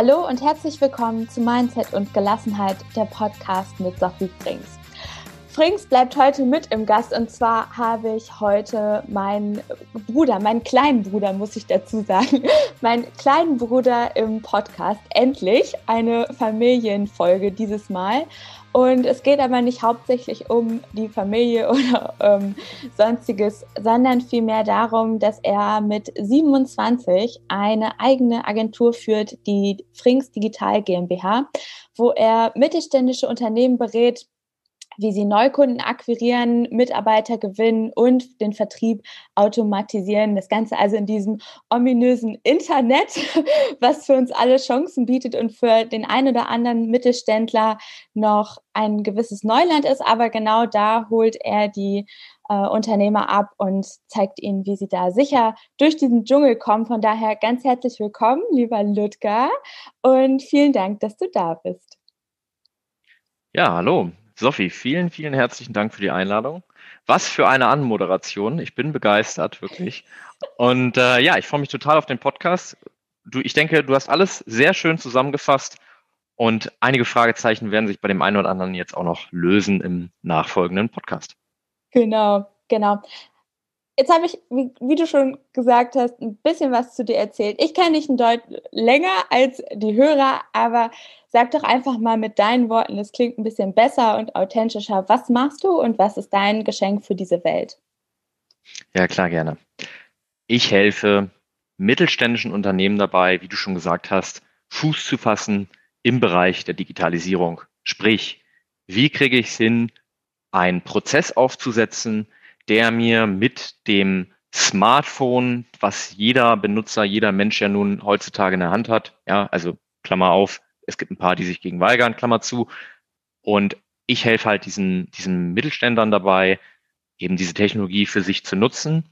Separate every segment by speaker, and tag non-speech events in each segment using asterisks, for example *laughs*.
Speaker 1: Hallo und herzlich willkommen zu Mindset und Gelassenheit, der Podcast mit Sophie Frings. Frings bleibt heute mit im Gast und zwar habe ich heute meinen Bruder, meinen kleinen Bruder, muss ich dazu sagen, *laughs* meinen kleinen Bruder im Podcast. Endlich eine Familienfolge dieses Mal. Und es geht aber nicht hauptsächlich um die Familie *laughs* oder ähm, sonstiges, sondern vielmehr darum, dass er mit 27 eine eigene Agentur führt, die Frings Digital GmbH, wo er mittelständische Unternehmen berät, wie sie Neukunden akquirieren, Mitarbeiter gewinnen und den Vertrieb automatisieren. Das Ganze also in diesem ominösen Internet, *laughs* was für uns alle Chancen bietet und für den einen oder anderen Mittelständler noch ein gewisses Neuland ist. Aber genau da holt er die äh, Unternehmer ab und zeigt ihnen, wie sie da sicher durch diesen Dschungel kommen. Von daher ganz herzlich willkommen, lieber Ludger, und vielen Dank, dass du da bist.
Speaker 2: Ja, hallo. Sophie, vielen, vielen herzlichen Dank für die Einladung. Was für eine Anmoderation. Ich bin begeistert, wirklich. Und äh, ja, ich freue mich total auf den Podcast. Du, ich denke, du hast alles sehr schön zusammengefasst und einige Fragezeichen werden sich bei dem einen oder anderen jetzt auch noch lösen im nachfolgenden Podcast.
Speaker 1: Genau, genau. Jetzt habe ich, wie, wie, du schon gesagt hast, ein bisschen was zu dir erzählt. Ich kenne dich ein Deut länger als die Hörer, aber sag doch einfach mal mit deinen Worten, das klingt ein bisschen besser und authentischer. Was machst du und was ist dein Geschenk für diese Welt?
Speaker 2: Ja, klar, gerne. Ich helfe mittelständischen Unternehmen dabei, wie du schon gesagt hast, Fuß zu fassen im Bereich der Digitalisierung. Sprich, wie kriege ich es hin, einen Prozess aufzusetzen, der mir mit dem Smartphone, was jeder Benutzer, jeder Mensch ja nun heutzutage in der Hand hat, ja, also Klammer auf, es gibt ein paar, die sich gegen weigern, Klammer zu. Und ich helfe halt diesen, diesen Mittelständern dabei, eben diese Technologie für sich zu nutzen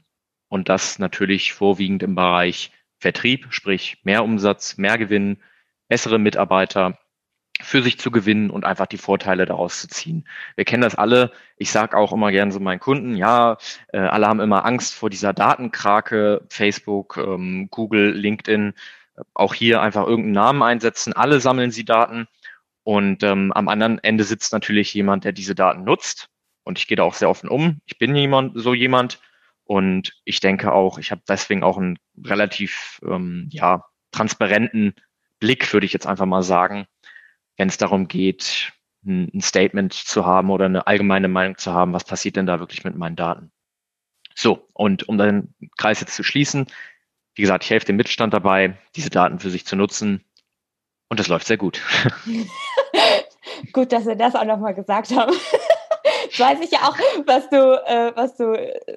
Speaker 2: und das natürlich vorwiegend im Bereich Vertrieb, sprich mehr Umsatz, mehr Gewinn, bessere Mitarbeiter für sich zu gewinnen und einfach die Vorteile daraus zu ziehen. Wir kennen das alle. Ich sage auch immer gerne so meinen Kunden, ja, äh, alle haben immer Angst vor dieser Datenkrake, Facebook, ähm, Google, LinkedIn. Auch hier einfach irgendeinen Namen einsetzen. Alle sammeln sie Daten. Und ähm, am anderen Ende sitzt natürlich jemand, der diese Daten nutzt. Und ich gehe da auch sehr offen um. Ich bin jemand, so jemand. Und ich denke auch, ich habe deswegen auch einen relativ ähm, ja, transparenten Blick, würde ich jetzt einfach mal sagen, wenn es darum geht, ein Statement zu haben oder eine allgemeine Meinung zu haben, was passiert denn da wirklich mit meinen Daten. So, und um den Kreis jetzt zu schließen, wie gesagt, ich helfe dem Mittelstand dabei, diese Daten für sich zu nutzen. Und das läuft sehr gut. *laughs*
Speaker 1: gut, dass wir das auch nochmal gesagt haben. Weiß ich ja auch, was du, äh, was du äh,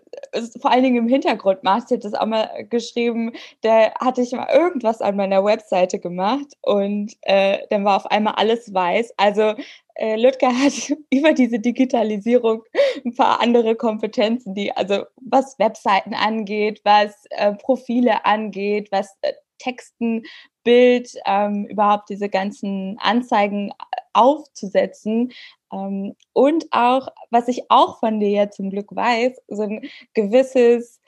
Speaker 1: vor allen Dingen im Hintergrund machst. Ich hätte das auch mal geschrieben, da hatte ich mal irgendwas an meiner Webseite gemacht und äh, dann war auf einmal alles weiß. Also äh, Lütke *laughs* hat über diese Digitalisierung ein paar andere Kompetenzen, die, also was Webseiten angeht, was äh, Profile angeht, was äh, Texten, Bild, ähm, überhaupt diese ganzen Anzeigen aufzusetzen. Ähm, und auch, was ich auch von dir ja zum Glück weiß, so ein gewisses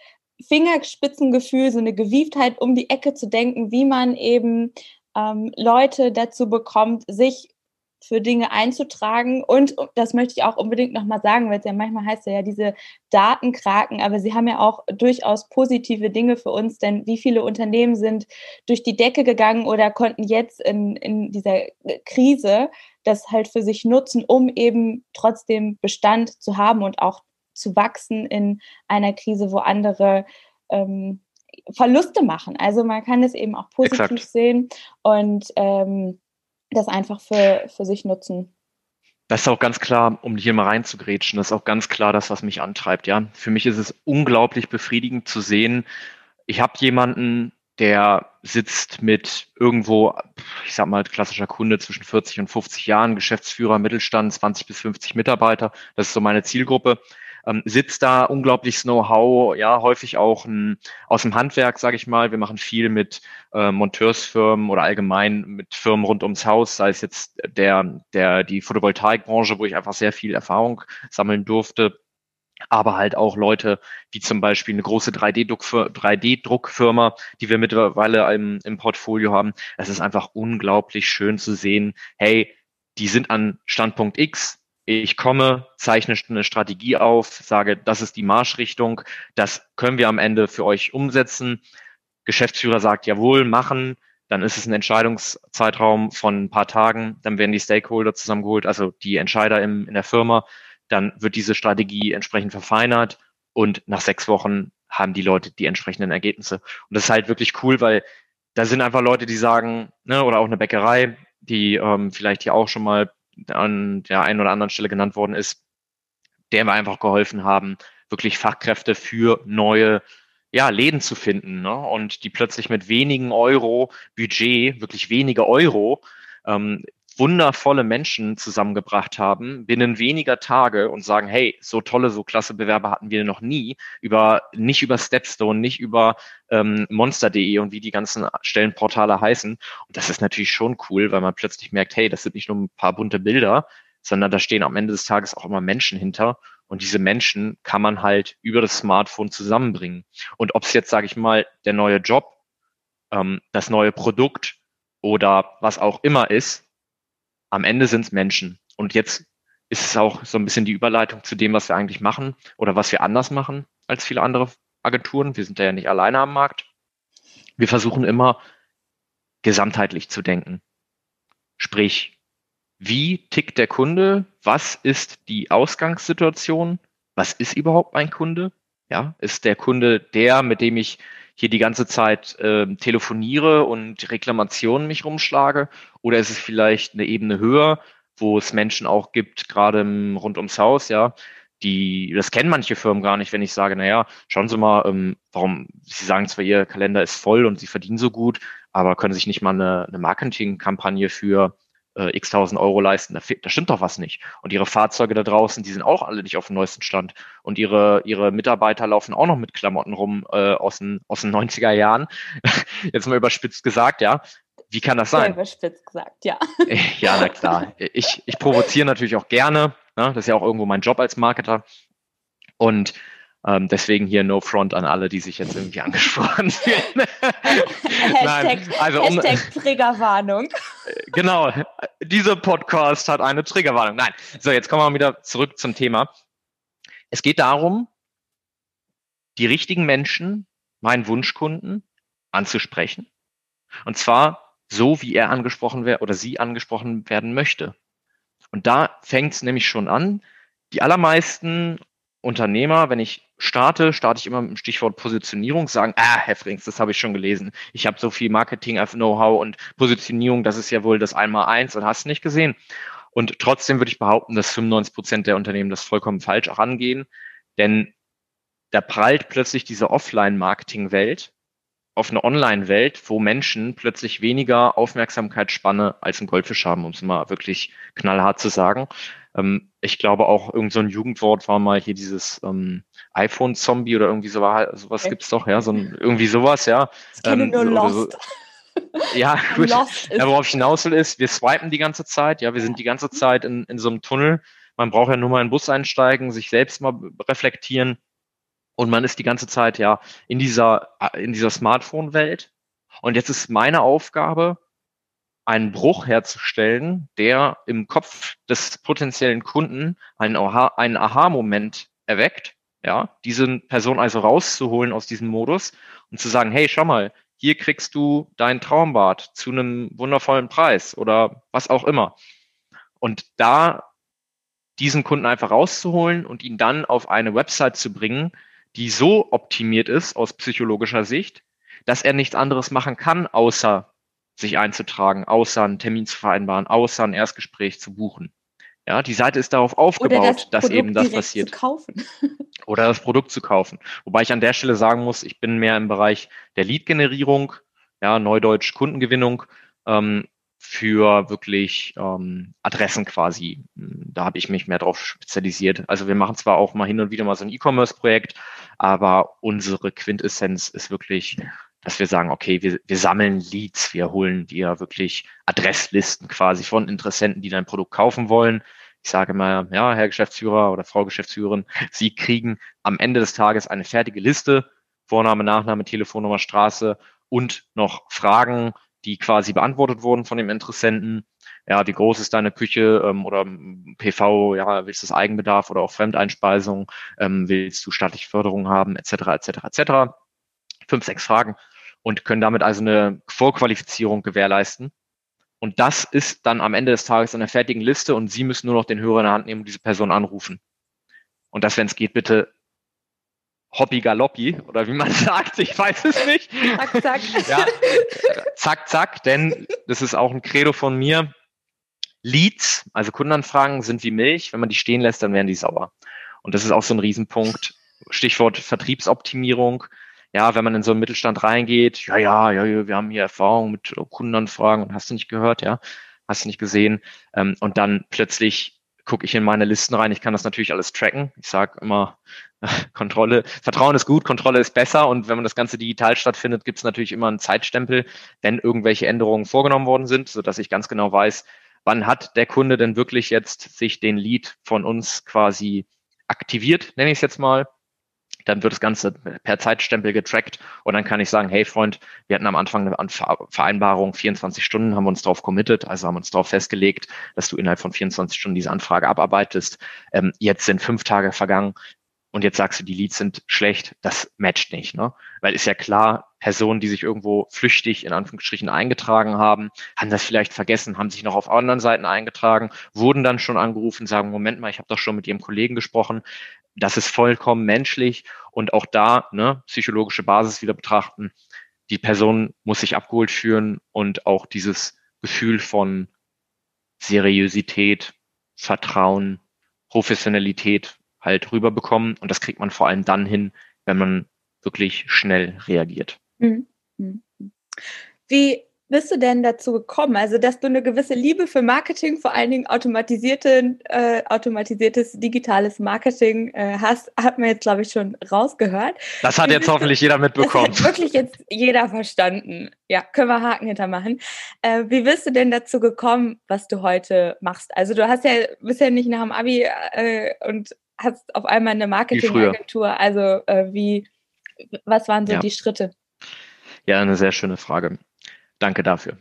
Speaker 1: Fingerspitzengefühl, so eine Gewieftheit um die Ecke zu denken, wie man eben ähm, Leute dazu bekommt, sich für Dinge einzutragen. Und das möchte ich auch unbedingt nochmal sagen, weil es ja manchmal heißt ja, diese Datenkraken, aber sie haben ja auch durchaus positive Dinge für uns, denn wie viele Unternehmen sind durch die Decke gegangen oder konnten jetzt in, in dieser Krise das halt für sich nutzen, um eben trotzdem Bestand zu haben und auch zu wachsen in einer Krise, wo andere ähm, Verluste machen. Also man kann es eben auch positiv Exakt. sehen und ähm, das einfach für, für sich nutzen.
Speaker 2: Das ist auch ganz klar, um hier mal reinzugrätschen, das ist auch ganz klar das, was mich antreibt. Ja, für mich ist es unglaublich befriedigend zu sehen. Ich habe jemanden, der sitzt mit irgendwo, ich sag mal, klassischer Kunde zwischen 40 und 50 Jahren, Geschäftsführer, Mittelstand, 20 bis 50 Mitarbeiter. Das ist so meine Zielgruppe ähm, sitzt da unglaubliches Know-how, ja, häufig auch ein, aus dem Handwerk, sage ich mal. Wir machen viel mit äh, Monteursfirmen oder allgemein mit Firmen rund ums Haus, sei es jetzt der, der, die Photovoltaikbranche, wo ich einfach sehr viel Erfahrung sammeln durfte. Aber halt auch Leute wie zum Beispiel eine große 3D-Druckfirma, die wir mittlerweile im, im Portfolio haben. Es ist einfach unglaublich schön zu sehen, hey, die sind an Standpunkt X, ich komme, zeichne eine Strategie auf, sage, das ist die Marschrichtung, das können wir am Ende für euch umsetzen. Geschäftsführer sagt, jawohl, machen, dann ist es ein Entscheidungszeitraum von ein paar Tagen, dann werden die Stakeholder zusammengeholt, also die Entscheider im, in der Firma, dann wird diese Strategie entsprechend verfeinert und nach sechs Wochen haben die Leute die entsprechenden Ergebnisse. Und das ist halt wirklich cool, weil da sind einfach Leute, die sagen, ne, oder auch eine Bäckerei, die ähm, vielleicht hier auch schon mal an der einen oder anderen Stelle genannt worden ist, der wir einfach geholfen haben, wirklich Fachkräfte für neue ja, Läden zu finden ne? und die plötzlich mit wenigen Euro Budget, wirklich wenige Euro, ähm, wundervolle Menschen zusammengebracht haben binnen weniger Tage und sagen, hey, so tolle, so klasse Bewerber hatten wir noch nie, über nicht über Stepstone, nicht über ähm, Monster.de und wie die ganzen Stellenportale heißen. Und das ist natürlich schon cool, weil man plötzlich merkt, hey, das sind nicht nur ein paar bunte Bilder, sondern da stehen am Ende des Tages auch immer Menschen hinter. Und diese Menschen kann man halt über das Smartphone zusammenbringen. Und ob es jetzt, sage ich mal, der neue Job, ähm, das neue Produkt oder was auch immer ist, am Ende sind es Menschen. Und jetzt ist es auch so ein bisschen die Überleitung zu dem, was wir eigentlich machen oder was wir anders machen als viele andere Agenturen. Wir sind ja nicht alleine am Markt. Wir versuchen immer gesamtheitlich zu denken. Sprich, wie tickt der Kunde? Was ist die Ausgangssituation? Was ist überhaupt mein Kunde? Ja, ist der Kunde der, mit dem ich hier die ganze Zeit äh, telefoniere und Reklamationen mich rumschlage? Oder ist es vielleicht eine Ebene höher, wo es Menschen auch gibt, gerade rund ums Haus, ja, die, das kennen manche Firmen gar nicht, wenn ich sage, naja, schauen Sie mal, ähm, warum, Sie sagen zwar, Ihr Kalender ist voll und Sie verdienen so gut, aber können sich nicht mal eine, eine Marketingkampagne für äh, x tausend Euro leisten. Da, da stimmt doch was nicht. Und ihre Fahrzeuge da draußen, die sind auch alle nicht auf dem neuesten Stand. Und ihre, ihre Mitarbeiter laufen auch noch mit Klamotten rum äh, aus, den, aus den 90er Jahren. *laughs* Jetzt mal überspitzt gesagt, ja. Wie kann das sein?
Speaker 1: Sehr überspitzt gesagt, ja. *laughs*
Speaker 2: Ja, na klar. Ich, ich provoziere natürlich auch gerne. Ne? Das ist ja auch irgendwo mein Job als Marketer. Und ähm, deswegen hier No Front an alle, die sich jetzt irgendwie *laughs* angesprochen fühlen. *laughs*
Speaker 1: Hashtag, also um, Hashtag Triggerwarnung. *laughs*
Speaker 2: Genau, dieser Podcast hat eine Triggerwarnung. Nein, so jetzt kommen wir wieder zurück zum Thema. Es geht darum, die richtigen Menschen, meinen Wunschkunden, anzusprechen. Und zwar so, wie er angesprochen wird oder sie angesprochen werden möchte. Und da fängt es nämlich schon an. Die allermeisten Unternehmer, wenn ich starte, starte ich immer mit dem Stichwort Positionierung, sagen, ah, Herr Frings, das habe ich schon gelesen. Ich habe so viel Marketing-Know-how und Positionierung, das ist ja wohl das Einmal-Eins und hast nicht gesehen. Und trotzdem würde ich behaupten, dass 95 Prozent der Unternehmen das vollkommen falsch angehen, denn da prallt plötzlich diese Offline-Marketing-Welt auf eine Online-Welt, wo Menschen plötzlich weniger Aufmerksamkeitsspanne als ein Goldfisch haben, um es mal wirklich knallhart zu sagen. Ähm, ich glaube auch irgend so ein Jugendwort war mal hier dieses ähm, iPhone-Zombie oder irgendwie so war, sowas gibt's doch, ja, so ein, irgendwie sowas, ja.
Speaker 1: Ich kenne ähm, nur Lost.
Speaker 2: So, *laughs* ja, *laughs* gut. Ja, worauf ich hinaus will, ist, wir swipen die ganze Zeit, ja, wir sind die ganze Zeit in, in so einem Tunnel. Man braucht ja nur mal in den Bus einsteigen, sich selbst mal reflektieren und man ist die ganze Zeit ja in dieser, in dieser Smartphone-Welt. Und jetzt ist meine Aufgabe, einen Bruch herzustellen, der im Kopf des potenziellen Kunden einen Aha-Moment erweckt, ja, diese Person also rauszuholen aus diesem Modus und zu sagen, hey, schau mal, hier kriegst du dein Traumbad zu einem wundervollen Preis oder was auch immer. Und da diesen Kunden einfach rauszuholen und ihn dann auf eine Website zu bringen, die so optimiert ist aus psychologischer Sicht, dass er nichts anderes machen kann, außer sich einzutragen, außer einen Termin zu vereinbaren, außer ein Erstgespräch zu buchen. Ja, die Seite ist darauf aufgebaut, das dass eben das passiert. *laughs* Oder das Produkt zu kaufen. Wobei ich an der Stelle sagen muss, ich bin mehr im Bereich der Lead-Generierung, ja, Neudeutsch Kundengewinnung, ähm, für wirklich ähm, Adressen quasi. Da habe ich mich mehr drauf spezialisiert. Also wir machen zwar auch mal hin und wieder mal so ein E-Commerce-Projekt, aber unsere Quintessenz ist wirklich, dass wir sagen, okay, wir, wir sammeln Leads, wir holen dir wirklich Adresslisten quasi von Interessenten, die dein Produkt kaufen wollen. Ich sage mal, ja, Herr Geschäftsführer oder Frau Geschäftsführerin, Sie kriegen am Ende des Tages eine fertige Liste, Vorname, Nachname, Telefonnummer, Straße und noch Fragen, die quasi beantwortet wurden von dem Interessenten. Ja, wie groß ist deine Küche ähm, oder PV, ja, willst du das Eigenbedarf oder auch Fremdeinspeisung, ähm, willst du staatliche Förderung haben, etc., etc., etc. Fünf, sechs Fragen und können damit also eine Vorqualifizierung gewährleisten. Und das ist dann am Ende des Tages eine fertigen Liste und Sie müssen nur noch den Hörer in der Hand nehmen und diese Person anrufen. Und das, wenn es geht, bitte Hoppi Galoppi oder wie man *laughs* sagt, ich weiß es nicht. Zack, zack. Ja, zack, zack, denn das ist auch ein Credo von mir. Leads, also Kundenanfragen sind wie Milch. Wenn man die stehen lässt, dann werden die sauer. Und das ist auch so ein Riesenpunkt. Stichwort Vertriebsoptimierung. Ja, wenn man in so einen Mittelstand reingeht, ja, ja, ja, wir haben hier Erfahrung mit Kundenanfragen und hast du nicht gehört, ja, hast du nicht gesehen. Ähm, und dann plötzlich gucke ich in meine Listen rein. Ich kann das natürlich alles tracken. Ich sage immer, *laughs* Kontrolle, Vertrauen ist gut, Kontrolle ist besser und wenn man das Ganze digital stattfindet, gibt es natürlich immer einen Zeitstempel, wenn irgendwelche Änderungen vorgenommen worden sind, so dass ich ganz genau weiß, wann hat der Kunde denn wirklich jetzt sich den Lead von uns quasi aktiviert, nenne ich es jetzt mal. Dann wird das Ganze per Zeitstempel getrackt und dann kann ich sagen, hey Freund, wir hatten am Anfang eine Vereinbarung, 24 Stunden haben wir uns darauf committed, also haben uns darauf festgelegt, dass du innerhalb von 24 Stunden diese Anfrage abarbeitest. Ähm, jetzt sind fünf Tage vergangen, und jetzt sagst du, die Leads sind schlecht, das matcht nicht, ne? Weil ist ja klar, Personen, die sich irgendwo flüchtig in Anführungsstrichen eingetragen haben, haben das vielleicht vergessen, haben sich noch auf anderen Seiten eingetragen, wurden dann schon angerufen, sagen, Moment mal, ich habe doch schon mit ihrem Kollegen gesprochen. Das ist vollkommen menschlich und auch da, ne, psychologische Basis wieder betrachten. Die Person muss sich abgeholt führen und auch dieses Gefühl von Seriosität, Vertrauen, Professionalität halt rüberbekommen. Und das kriegt man vor allem dann hin, wenn man wirklich schnell reagiert. Mhm. Mhm.
Speaker 1: Wie bist du denn dazu gekommen? Also, dass du eine gewisse Liebe für Marketing, vor allen Dingen automatisierte, äh, automatisiertes digitales Marketing äh, hast, hat man jetzt, glaube ich, schon rausgehört.
Speaker 2: Das hat jetzt hoffentlich du, jeder mitbekommen. *laughs* Das
Speaker 1: hat wirklich jetzt jeder verstanden. Ja, können wir Haken hintermachen. Äh, wie bist du denn dazu gekommen, was du heute machst? Also, du hast ja bisher nicht nach dem Abi äh, und hast auf einmal eine Marketingagentur. Also, äh, wie, was waren so ja. die Schritte?
Speaker 2: Ja, eine sehr schöne Frage. Danke dafür.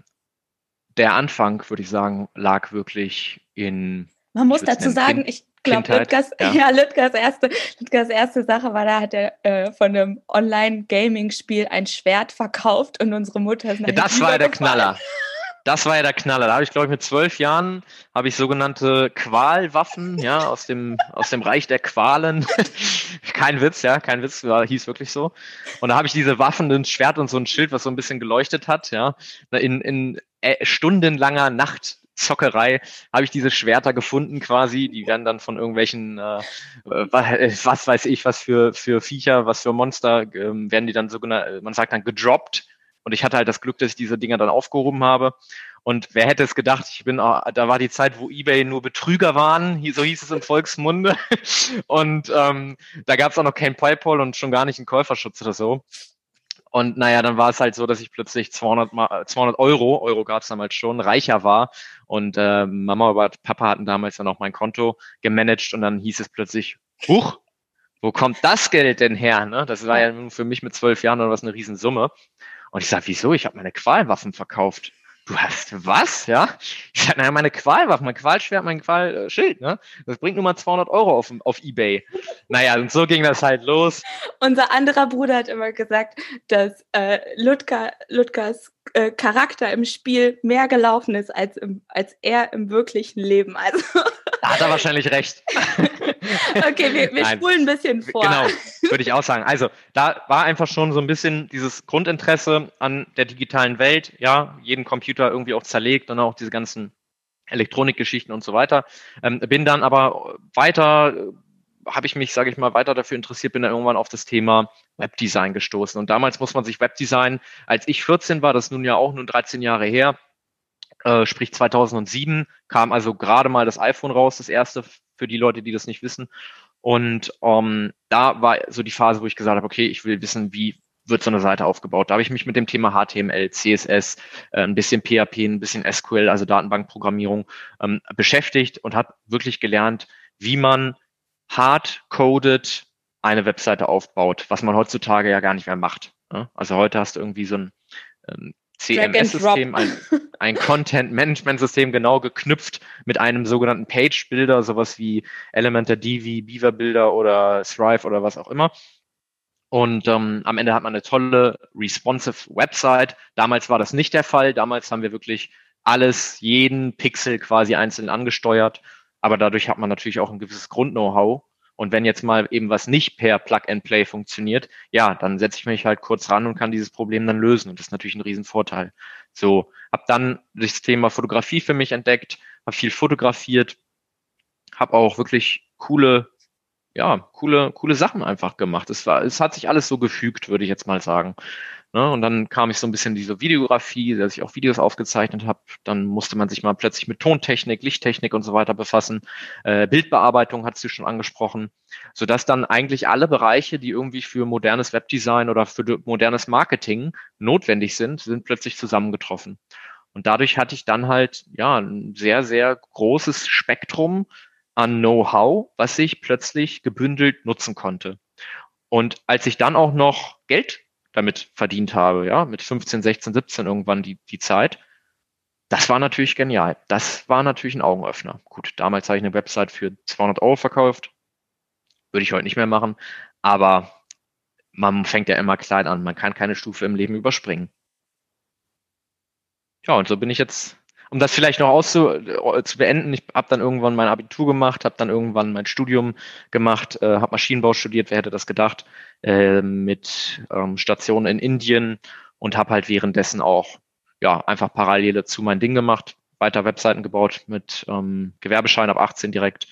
Speaker 2: Der Anfang, würde ich sagen, lag wirklich in.
Speaker 1: Man muss dazu sagen, kind, ich glaube, Lütgers, ja. *laughs* ja, Lütgers, erste, Lütgers erste Sache war, da hat er äh, von einem Online-Gaming-Spiel ein Schwert verkauft und unsere Mutter ist
Speaker 2: ja, Das war der Knaller. *laughs* Das war ja der Knaller. Da habe ich, glaube ich, mit zwölf Jahren habe ich sogenannte Qualwaffen, ja, aus dem, aus dem Reich der Qualen. *laughs* kein Witz, ja, kein Witz, war, hieß wirklich so. Und da habe ich diese Waffen, ein Schwert und so ein Schild, was so ein bisschen geleuchtet hat, ja, in, in äh, stundenlanger Nacht Zockerei habe ich diese Schwerter gefunden quasi. Die werden dann von irgendwelchen, äh, äh was weiß ich, was für, für Viecher, was für Monster, ähm, werden die dann sogenannt, man sagt dann gedroppt. Und ich hatte halt das Glück, dass ich diese Dinger dann aufgehoben habe. Und wer hätte es gedacht, ich bin, da war die Zeit, wo eBay nur Betrüger waren, so hieß es im Volksmunde. *laughs* Und ähm, da gab es auch noch kein PayPal und schon gar nicht einen Käuferschutz oder so. Und naja, dann war es halt so, dass ich plötzlich 200, Mal, 200 Euro, Euro gab es damals schon, reicher war. Und äh, Mama oder Papa hatten damals dann auch mein Konto gemanagt und dann hieß es plötzlich, huch, wo kommt das Geld denn her? Ne? Das war ja für mich mit zwölf Jahren oder was eine Riesensumme. Und ich sage, wieso? Ich habe meine Qualwaffen verkauft. Du hast was? Ja? Ich sage, naja, meine Qualwaffen, mein Qualschwert, mein Qualschild, ne? Das bringt nur mal 200 Euro auf, auf Ebay. Naja, und so ging das halt los.
Speaker 1: Unser anderer Bruder hat immer gesagt, dass äh, Ludger, Ludgers äh, Charakter im Spiel mehr gelaufen ist als, im, als er im wirklichen Leben. Also
Speaker 2: da hat er wahrscheinlich recht. *laughs* *laughs*
Speaker 1: okay, wir, wir spulen ein bisschen vor.
Speaker 2: Genau, *laughs* würde ich auch sagen. Also da war einfach schon so ein bisschen dieses Grundinteresse an der digitalen Welt, ja, jeden Computer irgendwie auch zerlegt und auch diese ganzen Elektronikgeschichten und so weiter. Ähm, bin dann aber weiter habe ich mich, sage ich mal, weiter dafür interessiert, bin dann irgendwann auf das Thema Webdesign gestoßen. Und damals muss man sich Webdesign, als ich 14 war, das ist nun ja auch nun 13 Jahre her, äh, sprich 2007, kam also gerade mal das iPhone raus, das erste für die Leute, die das nicht wissen. Und ähm, da war so die Phase, wo ich gesagt habe, okay, ich will wissen, wie wird so eine Seite aufgebaut. Da habe ich mich mit dem Thema HTML, CSS, äh, ein bisschen PHP, ein bisschen SQL, also Datenbankprogrammierung, ähm, beschäftigt und habe wirklich gelernt, wie man hard-coded eine Webseite aufbaut, was man heutzutage ja gar nicht mehr macht. Ne? Also heute hast du irgendwie so ein ähm, CMS-System, ein, *laughs* ein Content-Management-System genau geknüpft mit einem sogenannten Page-Builder, sowas wie Elementor Divi, Beaver Builder oder Thrive oder was auch immer. Und ähm, am Ende hat man eine tolle, responsive Website. Damals war das nicht der Fall. Damals haben wir wirklich alles, jeden Pixel quasi einzeln angesteuert. Aber dadurch hat man natürlich auch ein gewisses Grund-Know-how und wenn jetzt mal eben was nicht per Plug-and-Play funktioniert, ja, dann setze ich mich halt kurz ran und kann dieses Problem dann lösen. Und das ist natürlich ein Riesenvorteil. So, habe dann das Thema Fotografie für mich entdeckt, habe viel fotografiert, habe auch wirklich coole, ja, coole, coole Sachen einfach gemacht. Es war, es hat sich alles so gefügt, würde ich jetzt mal sagen. Ne? Und dann kam ich so ein bisschen diese Videografie, dass ich auch Videos aufgezeichnet habe. Dann musste man sich mal plötzlich mit Tontechnik, Lichttechnik und so weiter befassen. Äh, Bildbearbeitung hat sie schon angesprochen, sodass dann eigentlich alle Bereiche, die irgendwie für modernes Webdesign oder für modernes Marketing notwendig sind, sind plötzlich zusammengetroffen. Und dadurch hatte ich dann halt ja ein sehr, sehr großes Spektrum an Know-how, was ich plötzlich gebündelt nutzen konnte. Und als ich dann auch noch Geld damit verdient habe, ja, mit 15, 16, 17 irgendwann die, die Zeit. Das war natürlich genial. Das war natürlich ein Augenöffner. Gut, damals habe ich eine Website für 200 Euro verkauft. Würde ich heute nicht mehr machen. Aber man fängt ja immer klein an. Man kann keine Stufe im Leben überspringen. Ja, und so bin ich jetzt um das vielleicht noch auszu äh, zu beenden, ich habe dann irgendwann mein Abitur gemacht, habe dann irgendwann mein Studium gemacht, äh, habe Maschinenbau studiert, wer hätte das gedacht, äh, mit ähm, Stationen in Indien und habe halt währenddessen auch ja einfach parallel dazu mein Ding gemacht, weiter Webseiten gebaut mit ähm, Gewerbeschein ab 18 direkt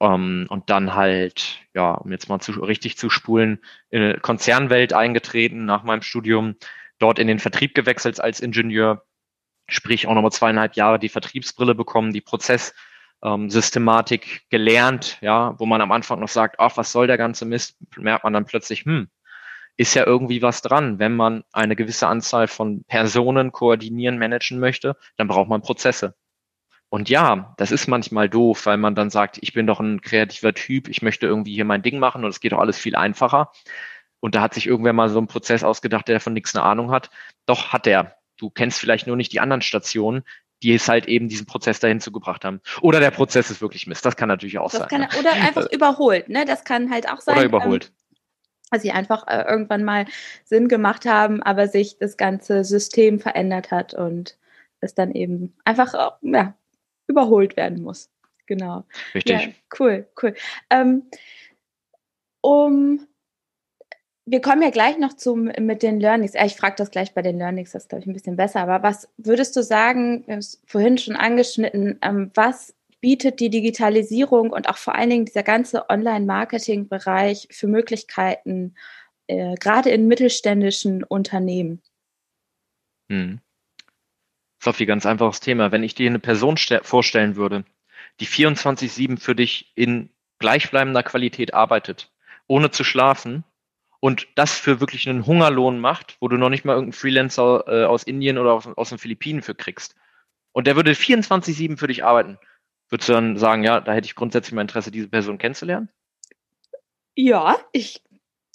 Speaker 2: ähm, und dann halt, ja, um jetzt mal zu, richtig zu spulen, in eine Konzernwelt eingetreten nach meinem Studium, dort in den Vertrieb gewechselt als Ingenieur, sprich auch nochmal zweieinhalb Jahre die Vertriebsbrille bekommen, die Prozesssystematik ähm, gelernt, ja, wo man am Anfang noch sagt, ach, was soll der ganze Mist, merkt man dann plötzlich, hm, ist ja irgendwie was dran. Wenn man eine gewisse Anzahl von Personen koordinieren, managen möchte, dann braucht man Prozesse. Und ja, das ist manchmal doof, weil man dann sagt, ich bin doch ein kreativer Typ, ich möchte irgendwie hier mein Ding machen und es geht doch alles viel einfacher. Und da hat sich irgendwer mal so einen Prozess ausgedacht, der von nichts eine Ahnung hat. Doch hat er. Du kennst vielleicht nur nicht die anderen Stationen, die es halt eben diesen Prozess dahin zugebracht haben. Oder der Prozess ist wirklich Mist. Das kann natürlich auch das sein.
Speaker 1: Kann, ne? Oder einfach äh, überholt. Ne? Das kann halt auch sein.
Speaker 2: Oder überholt. Ähm,
Speaker 1: dass sie einfach äh, irgendwann mal Sinn gemacht haben, aber sich das ganze System verändert hat und es dann eben einfach äh, ja, überholt werden muss. Genau.
Speaker 2: Richtig. Ja,
Speaker 1: cool, cool. Ähm, um wir kommen ja gleich noch zum, mit den Learnings. ich frage das gleich bei den Learnings, das ist, glaube ich, ein bisschen besser. Aber was würdest du sagen, wir haben es vorhin schon angeschnitten, ähm, was bietet die Digitalisierung und auch vor allen Dingen dieser ganze Online-Marketing-Bereich für Möglichkeiten, äh, gerade in mittelständischen Unternehmen?
Speaker 2: Hm. Sophie, ganz einfaches Thema. Wenn ich dir eine Person vorstellen würde, die 24-7 für dich in gleichbleibender Qualität arbeitet, ohne zu schlafen, und das für wirklich einen Hungerlohn macht, wo du noch nicht mal irgendeinen Freelancer äh, aus Indien oder aus, aus den Philippinen für kriegst. Und der würde 24-7 für dich arbeiten. Würdest du dann sagen, ja, da hätte ich grundsätzlich mein Interesse, diese Person kennenzulernen?
Speaker 1: Ja, ich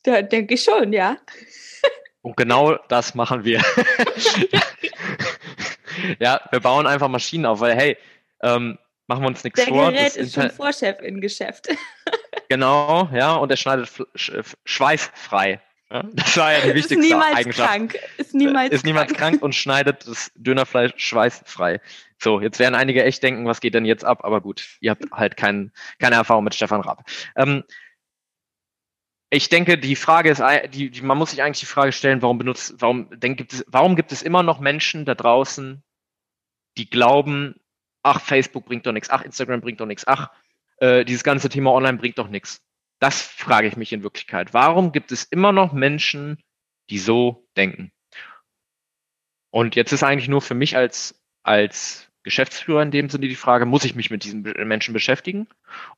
Speaker 1: da denke ich schon, ja.
Speaker 2: Und genau das machen wir. *laughs* ja, wir bauen einfach Maschinen auf, weil hey, ähm, machen wir uns nichts vor.
Speaker 1: Der Gerät ist schon Vorchef im Geschäft.
Speaker 2: Genau, ja, und er schneidet schweißfrei. Ja, das war ja die wichtigste ist niemals Eigenschaft. Krank.
Speaker 1: Ist niemals
Speaker 2: ist niemals krank. krank und schneidet das Dönerfleisch schweißfrei. So, jetzt werden einige echt denken, was geht denn jetzt ab? Aber gut, ihr habt halt kein, keine Erfahrung mit Stefan Raab. Ähm, ich denke, die Frage ist, die, die, man muss sich eigentlich die Frage stellen, warum benutzt, warum, denk, gibt es, warum gibt es immer noch Menschen da draußen, die glauben, ach, Facebook bringt doch nichts, ach, Instagram bringt doch nichts, ach, äh, dieses ganze Thema Online bringt doch nichts. Das frage ich mich in Wirklichkeit. Warum gibt es immer noch Menschen, die so denken? Und jetzt ist eigentlich nur für mich als, als Geschäftsführer in dem Sinne die Frage, muss ich mich mit diesen Menschen beschäftigen?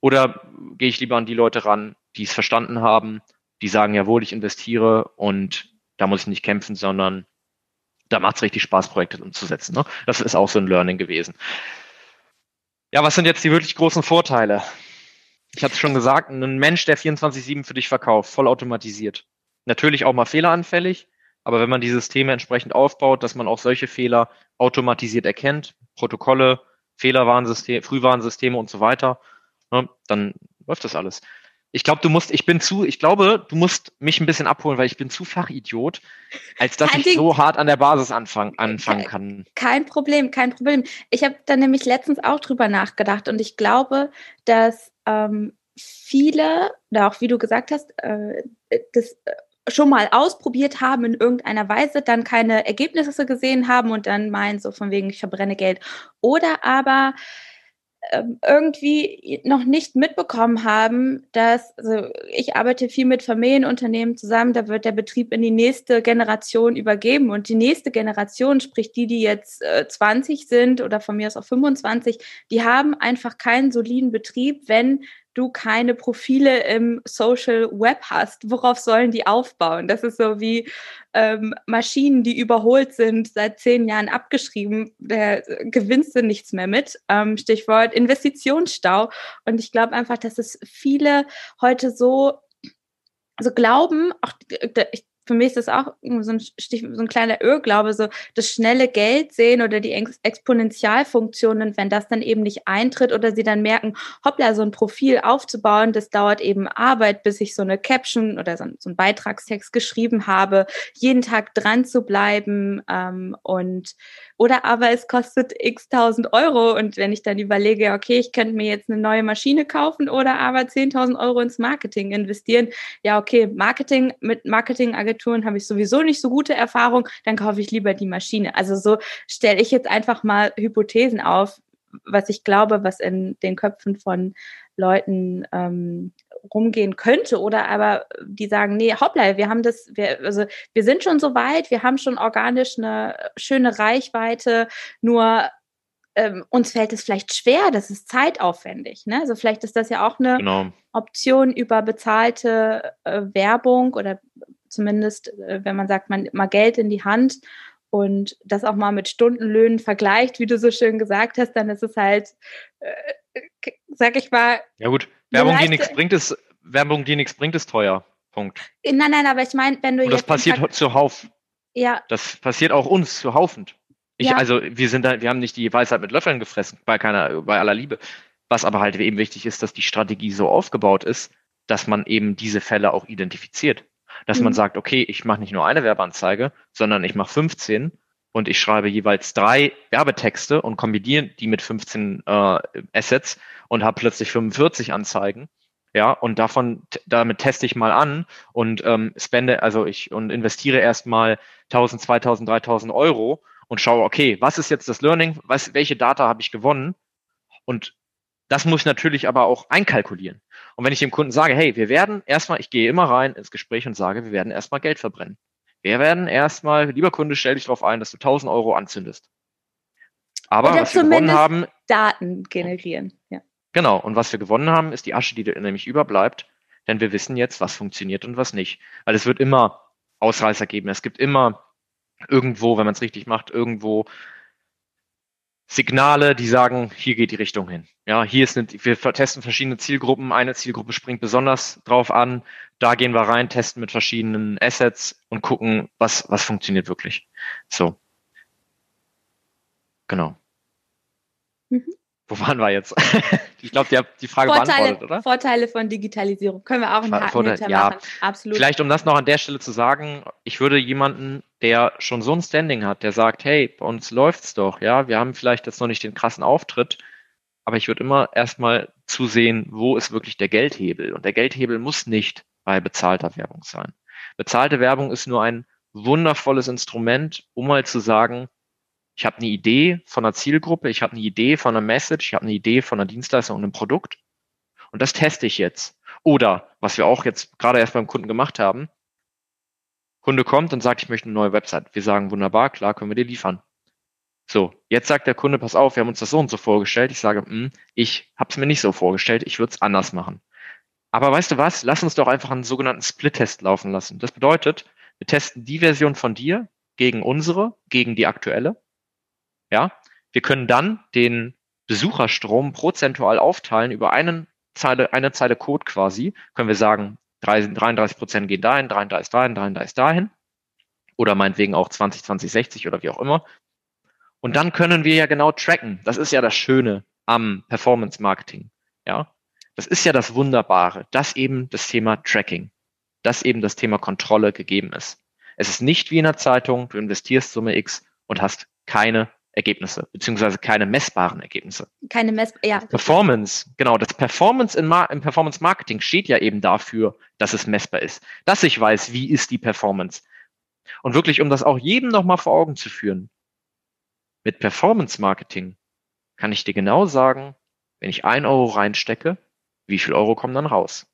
Speaker 2: Oder gehe ich lieber an die Leute ran, die es verstanden haben, die sagen, jawohl, ich investiere und da muss ich nicht kämpfen, sondern da macht es richtig Spaß, Projekte umzusetzen. Ne? Das ist auch so ein Learning gewesen. Ja, was sind jetzt die wirklich großen Vorteile? Ich hatte es schon gesagt, ein Mensch, der 24-7 für dich verkauft, vollautomatisiert. Natürlich auch mal fehleranfällig, aber wenn man die Systeme entsprechend aufbaut, dass man auch solche Fehler automatisiert erkennt, Protokolle, Fehlerwarnsysteme, Frühwarnsysteme und so weiter, ne, dann läuft das alles. Ich glaube, du musst, ich bin zu, ich glaube, du musst mich ein bisschen abholen, weil ich bin zu Fachidiot, als dass kein ich Ding. so hart an der Basis anfangen, anfangen kann.
Speaker 1: Kein Problem, kein Problem. Ich habe da nämlich letztens auch drüber nachgedacht und ich glaube, dass ähm, viele, oder auch wie du gesagt hast, äh, das äh, schon mal ausprobiert haben in irgendeiner Weise, dann keine Ergebnisse gesehen haben und dann meinen so von wegen, ich verbrenne Geld. Oder aber irgendwie noch nicht mitbekommen haben, dass, also ich arbeite viel mit Familienunternehmen zusammen, da wird der Betrieb in die nächste Generation übergeben. Und die nächste Generation, sprich die, die jetzt äh, 20 sind oder von mir aus auch 25, die haben einfach keinen soliden Betrieb, wenn du keine Profile im Social Web hast, worauf sollen die aufbauen? Das ist so wie ähm, Maschinen, die überholt sind, seit zehn Jahren abgeschrieben, da gewinnst du nichts mehr mit. Ähm, Stichwort Investitionsstau. Und ich glaube einfach, dass es viele heute so so glauben, auch ich für mich ist das auch so ein, Stich, so ein kleiner Irrglaube, so das schnelle Geld sehen oder die Ex Exponentialfunktionen, wenn das dann eben nicht eintritt oder sie dann merken, hoppla, so ein Profil aufzubauen, das dauert eben Arbeit, bis ich so eine Caption oder so, so einen Beitragstext geschrieben habe, jeden Tag dran zu bleiben ähm, und oder aber es kostet x tausend Euro und wenn ich dann überlege, okay, ich könnte mir jetzt eine neue Maschine kaufen oder aber 10.000 Euro ins Marketing investieren, ja, okay, Marketing mit Marketingagenturen habe ich sowieso nicht so gute Erfahrung, dann kaufe ich lieber die Maschine. Also so stelle ich jetzt einfach mal Hypothesen auf, was ich glaube, was in den Köpfen von Leuten ähm, rumgehen könnte oder aber die sagen, nee, hoppla, wir haben das, wir, also wir sind schon so weit, wir haben schon organisch eine schöne Reichweite, nur ähm, uns fällt es vielleicht schwer, das ist zeitaufwendig. Ne? Also vielleicht ist das ja auch eine genau. Option über bezahlte äh, Werbung oder zumindest, äh, wenn man sagt, man mal Geld in die Hand und das auch mal mit Stundenlöhnen vergleicht, wie du so schön gesagt hast, dann ist es halt, äh, sag ich mal.
Speaker 2: Ja gut, Werbung, die nichts bringt, ist Werbung, die nichts bringt, ist teuer. Punkt.
Speaker 1: Nein, nein, aber ich meine, wenn du
Speaker 2: Und das passiert zuhauf.
Speaker 1: Ja.
Speaker 2: Das passiert auch uns zuhaufend. Ich, ja. also wir sind da, wir haben nicht die Weisheit mit Löffeln gefressen, bei keiner, bei aller Liebe. Was aber halt eben wichtig ist, dass die Strategie so aufgebaut ist, dass man eben diese Fälle auch identifiziert. Dass mhm. man sagt, okay, ich mache nicht nur eine Werbeanzeige, sondern ich mache 15 und ich schreibe jeweils drei Werbetexte und kombiniere die mit 15 äh, Assets und habe plötzlich 45 Anzeigen. Ja, und davon, damit teste ich mal an und ähm, spende, also ich und investiere erstmal 1000, 2000, 3000 Euro und schaue, okay, was ist jetzt das Learning? Was, welche Data habe ich gewonnen? Und das muss ich natürlich aber auch einkalkulieren. Und wenn ich dem Kunden sage, hey, wir werden erstmal, ich gehe immer rein ins Gespräch und sage, wir werden erstmal Geld verbrennen. Wir werden erstmal, lieber Kunde, stell dich darauf ein, dass du 1000 Euro anzündest. Aber Oder was wir gewonnen haben.
Speaker 1: Daten generieren, ja.
Speaker 2: Genau. Und was wir gewonnen haben, ist die Asche, die nämlich überbleibt. Denn wir wissen jetzt, was funktioniert und was nicht. Weil es wird immer Ausreißer geben. Es gibt immer irgendwo, wenn man es richtig macht, irgendwo Signale, die sagen, hier geht die Richtung hin. Ja, hier ist eine, wir testen verschiedene Zielgruppen. Eine Zielgruppe springt besonders drauf an. Da gehen wir rein, testen mit verschiedenen Assets und gucken, was, was funktioniert wirklich. So. Genau. Mhm. Wo waren wir jetzt? *laughs* ich glaube, die, die Frage Vorteile, beantwortet, oder?
Speaker 1: Vorteile von Digitalisierung. Können wir auch einen Haken
Speaker 2: Vorteile, ja, machen. Absolut. Vielleicht, um das noch an der Stelle zu sagen, ich würde jemanden, der schon so ein Standing hat, der sagt, hey, bei uns läuft's doch, ja, wir haben vielleicht jetzt noch nicht den krassen Auftritt, aber ich würde immer erstmal zusehen, wo ist wirklich der Geldhebel. Und der Geldhebel muss nicht bei bezahlter Werbung sein. Bezahlte Werbung ist nur ein wundervolles Instrument, um mal zu sagen, ich habe eine Idee von einer Zielgruppe, ich habe eine Idee von einer Message, ich habe eine Idee von einer Dienstleistung und einem Produkt. Und das teste ich jetzt. Oder, was wir auch jetzt gerade erst beim Kunden gemacht haben, Kunde kommt und sagt, ich möchte eine neue Website. Wir sagen, wunderbar, klar, können wir dir liefern. So, jetzt sagt der Kunde, pass auf, wir haben uns das so und so vorgestellt. Ich sage, hm, ich habe es mir nicht so vorgestellt, ich würde es anders machen. Aber weißt du was, lass uns doch einfach einen sogenannten Split-Test laufen lassen. Das bedeutet, Wir testen die Version von dir gegen unsere, gegen die aktuelle. Ja, wir können dann den Besucherstrom prozentual aufteilen über einen Zeile, eine Zeile Code quasi. Können wir sagen, 33 Prozent gehen dahin, 33 dahin, 33 dahin. Oder meinetwegen auch 20, 20, 60 oder wie auch immer. Und dann können wir ja genau tracken. Das ist ja das Schöne am Performance Marketing. Ja, das ist ja das Wunderbare, dass eben das Thema Tracking, dass eben das Thema Kontrolle gegeben ist. Es ist nicht wie in der Zeitung, du investierst Summe X und hast keine Ergebnisse, beziehungsweise keine messbaren Ergebnisse.
Speaker 1: Keine mess ja.
Speaker 2: Performance, genau, das Performance in im Performance Marketing steht ja eben dafür, dass es messbar ist, dass ich weiß, wie ist die Performance. Und wirklich, um das auch jedem nochmal vor Augen zu führen, mit Performance Marketing kann ich dir genau sagen, wenn ich ein Euro reinstecke, wie viel Euro kommen dann raus?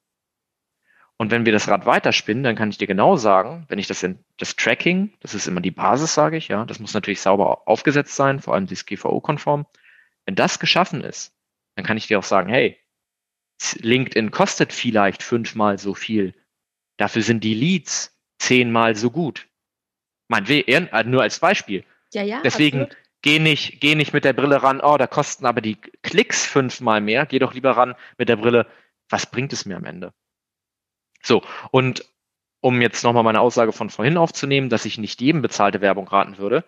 Speaker 2: Und wenn wir das Rad weiterspinnen, dann kann ich dir genau sagen, wenn ich das in das Tracking, das ist immer die Basis, sage ich, ja, das muss natürlich sauber aufgesetzt sein, vor allem das GVO-konform. Wenn das geschaffen ist, dann kann ich dir auch sagen, hey, LinkedIn kostet vielleicht fünfmal so viel. Dafür sind die Leads zehnmal so gut. Mein, äh, nur als Beispiel.
Speaker 1: Ja, ja.
Speaker 2: Deswegen absolut. geh nicht, geh nicht mit der Brille ran, oh, da kosten aber die Klicks fünfmal mehr. Geh doch lieber ran mit der Brille, was bringt es mir am Ende? So, und um jetzt nochmal meine Aussage von vorhin aufzunehmen, dass ich nicht jedem bezahlte Werbung raten würde.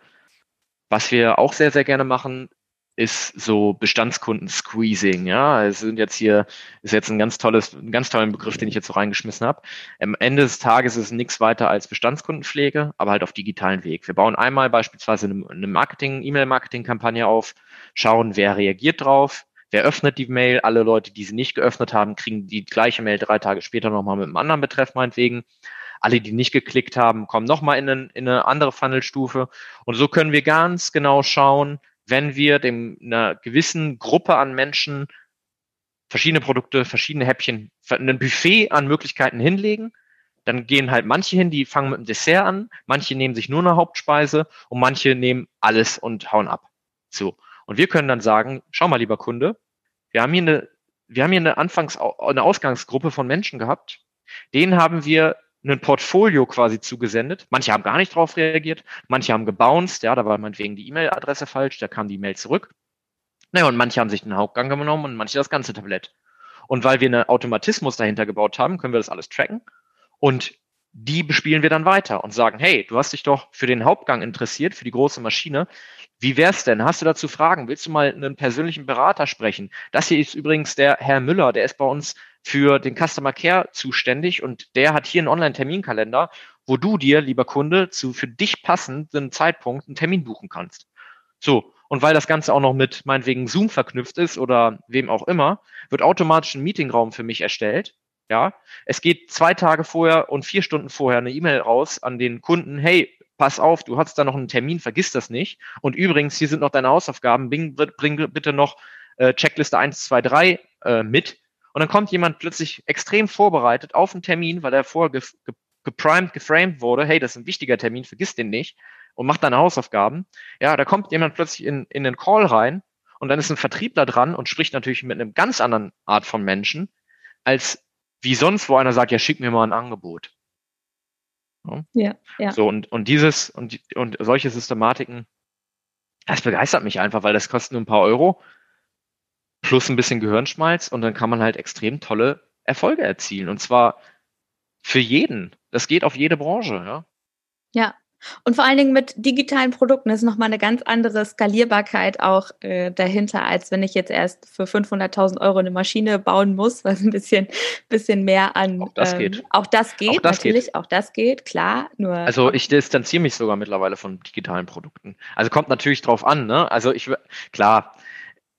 Speaker 2: Was wir auch sehr, sehr gerne machen, ist so Bestandskunden-Squeezing. Ja, es sind jetzt hier, ist jetzt ein ganz tolles, ein ganz tollen Begriff, den ich jetzt so reingeschmissen habe. Am Ende des Tages ist es nichts weiter als Bestandskundenpflege, aber halt auf digitalen Weg. Wir bauen einmal beispielsweise eine, eine Marketing, E-Mail-Marketing-Kampagne auf, schauen, wer reagiert drauf, Wer öffnet die Mail? Alle Leute, die sie nicht geöffnet haben, kriegen die gleiche Mail drei Tage später nochmal mit einem anderen Betreff meinetwegen. Alle, die nicht geklickt haben, kommen nochmal in, in eine andere Funnelstufe. Und so können wir ganz genau schauen, wenn wir dem einer gewissen Gruppe an Menschen verschiedene Produkte, verschiedene Häppchen, ein Buffet an Möglichkeiten hinlegen, dann gehen halt manche hin, die fangen mit dem Dessert an, manche nehmen sich nur eine Hauptspeise und manche nehmen alles und hauen ab. So. Und wir können dann sagen, schau mal, lieber Kunde, wir haben hier eine, wir haben hier eine Anfangs, eine Ausgangsgruppe von Menschen gehabt. Denen haben wir ein Portfolio quasi zugesendet. Manche haben gar nicht drauf reagiert, manche haben gebounced, ja, da war meinetwegen die E-Mail-Adresse falsch, da kam die E-Mail zurück. Naja, und manche haben sich den Hauptgang genommen und manche das ganze Tablett. Und weil wir einen Automatismus dahinter gebaut haben, können wir das alles tracken. Und die bespielen wir dann weiter und sagen, hey, du hast dich doch für den Hauptgang interessiert, für die große Maschine. Wie wär's denn? Hast du dazu Fragen? Willst du mal einen persönlichen Berater sprechen? Das hier ist übrigens der Herr Müller, der ist bei uns für den Customer Care zuständig und der hat hier einen Online-Terminkalender, wo du dir, lieber Kunde, zu für dich passenden Zeitpunkt einen Termin buchen kannst. So. Und weil das Ganze auch noch mit meinetwegen Zoom verknüpft ist oder wem auch immer, wird automatisch ein Meetingraum für mich erstellt ja, es geht zwei Tage vorher und vier Stunden vorher eine E-Mail raus an den Kunden. Hey, pass auf, du hast da noch einen Termin, vergiss das nicht. Und übrigens, hier sind noch deine Hausaufgaben. Bring, bring bitte noch äh, Checkliste 1, 2, 3 äh, mit. Und dann kommt jemand plötzlich extrem vorbereitet auf einen Termin, weil er vorher ge, ge, geprimed, geframed wurde. Hey, das ist ein wichtiger Termin, vergiss den nicht. Und macht deine Hausaufgaben. Ja, da kommt jemand plötzlich in, in den Call rein und dann ist ein Vertriebler dran und spricht natürlich mit einem ganz anderen Art von Menschen als wie sonst, wo einer sagt, ja, schick mir mal ein Angebot.
Speaker 1: Ja, ja. ja.
Speaker 2: So, und, und dieses und, und solche Systematiken, das begeistert mich einfach, weil das kostet nur ein paar Euro plus ein bisschen Gehirnschmalz und dann kann man halt extrem tolle Erfolge erzielen. Und zwar für jeden. Das geht auf jede Branche, ja.
Speaker 1: Ja, und vor allen Dingen mit digitalen Produkten ist nochmal eine ganz andere Skalierbarkeit auch äh, dahinter, als wenn ich jetzt erst für 500.000 Euro eine Maschine bauen muss, was ein bisschen, bisschen mehr an.
Speaker 2: Auch das ähm, geht.
Speaker 1: Auch das geht, auch das natürlich, geht. auch das geht, klar. Nur
Speaker 2: also ich distanziere mich sogar mittlerweile von digitalen Produkten. Also kommt natürlich drauf an, ne? Also ich, klar,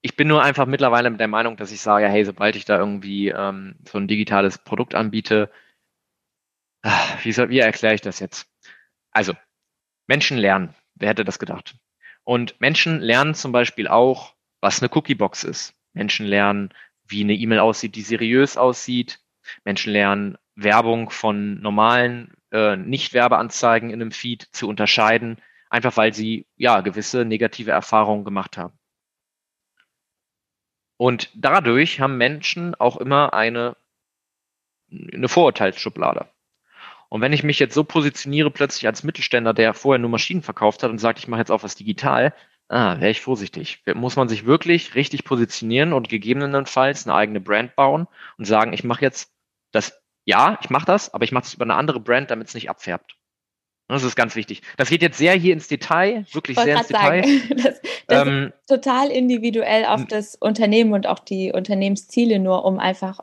Speaker 2: ich bin nur einfach mittlerweile mit der Meinung, dass ich sage, hey, sobald ich da irgendwie ähm, so ein digitales Produkt anbiete, ah, wie, soll, wie erkläre ich das jetzt? Also, Menschen lernen. Wer hätte das gedacht? Und Menschen lernen zum Beispiel auch, was eine Cookiebox ist. Menschen lernen, wie eine E-Mail aussieht, die seriös aussieht. Menschen lernen, Werbung von normalen äh, Nicht-Werbeanzeigen in einem Feed zu unterscheiden, einfach weil sie ja gewisse negative Erfahrungen gemacht haben. Und dadurch haben Menschen auch immer eine, eine Vorurteilsschublade. Und wenn ich mich jetzt so positioniere plötzlich als Mittelständler, der vorher nur Maschinen verkauft hat und sagt, ich mache jetzt auch was digital, ah, wäre ich vorsichtig. Muss man sich wirklich richtig positionieren und gegebenenfalls eine eigene Brand bauen und sagen, ich mache jetzt das, ja, ich mache das, aber ich mache es über eine andere Brand, damit es nicht abfärbt. Das ist ganz wichtig. Das geht jetzt sehr hier ins Detail, wirklich sehr ins Detail. *laughs*
Speaker 1: das, das ähm, ist total individuell auf das Unternehmen und auch die Unternehmensziele, nur um einfach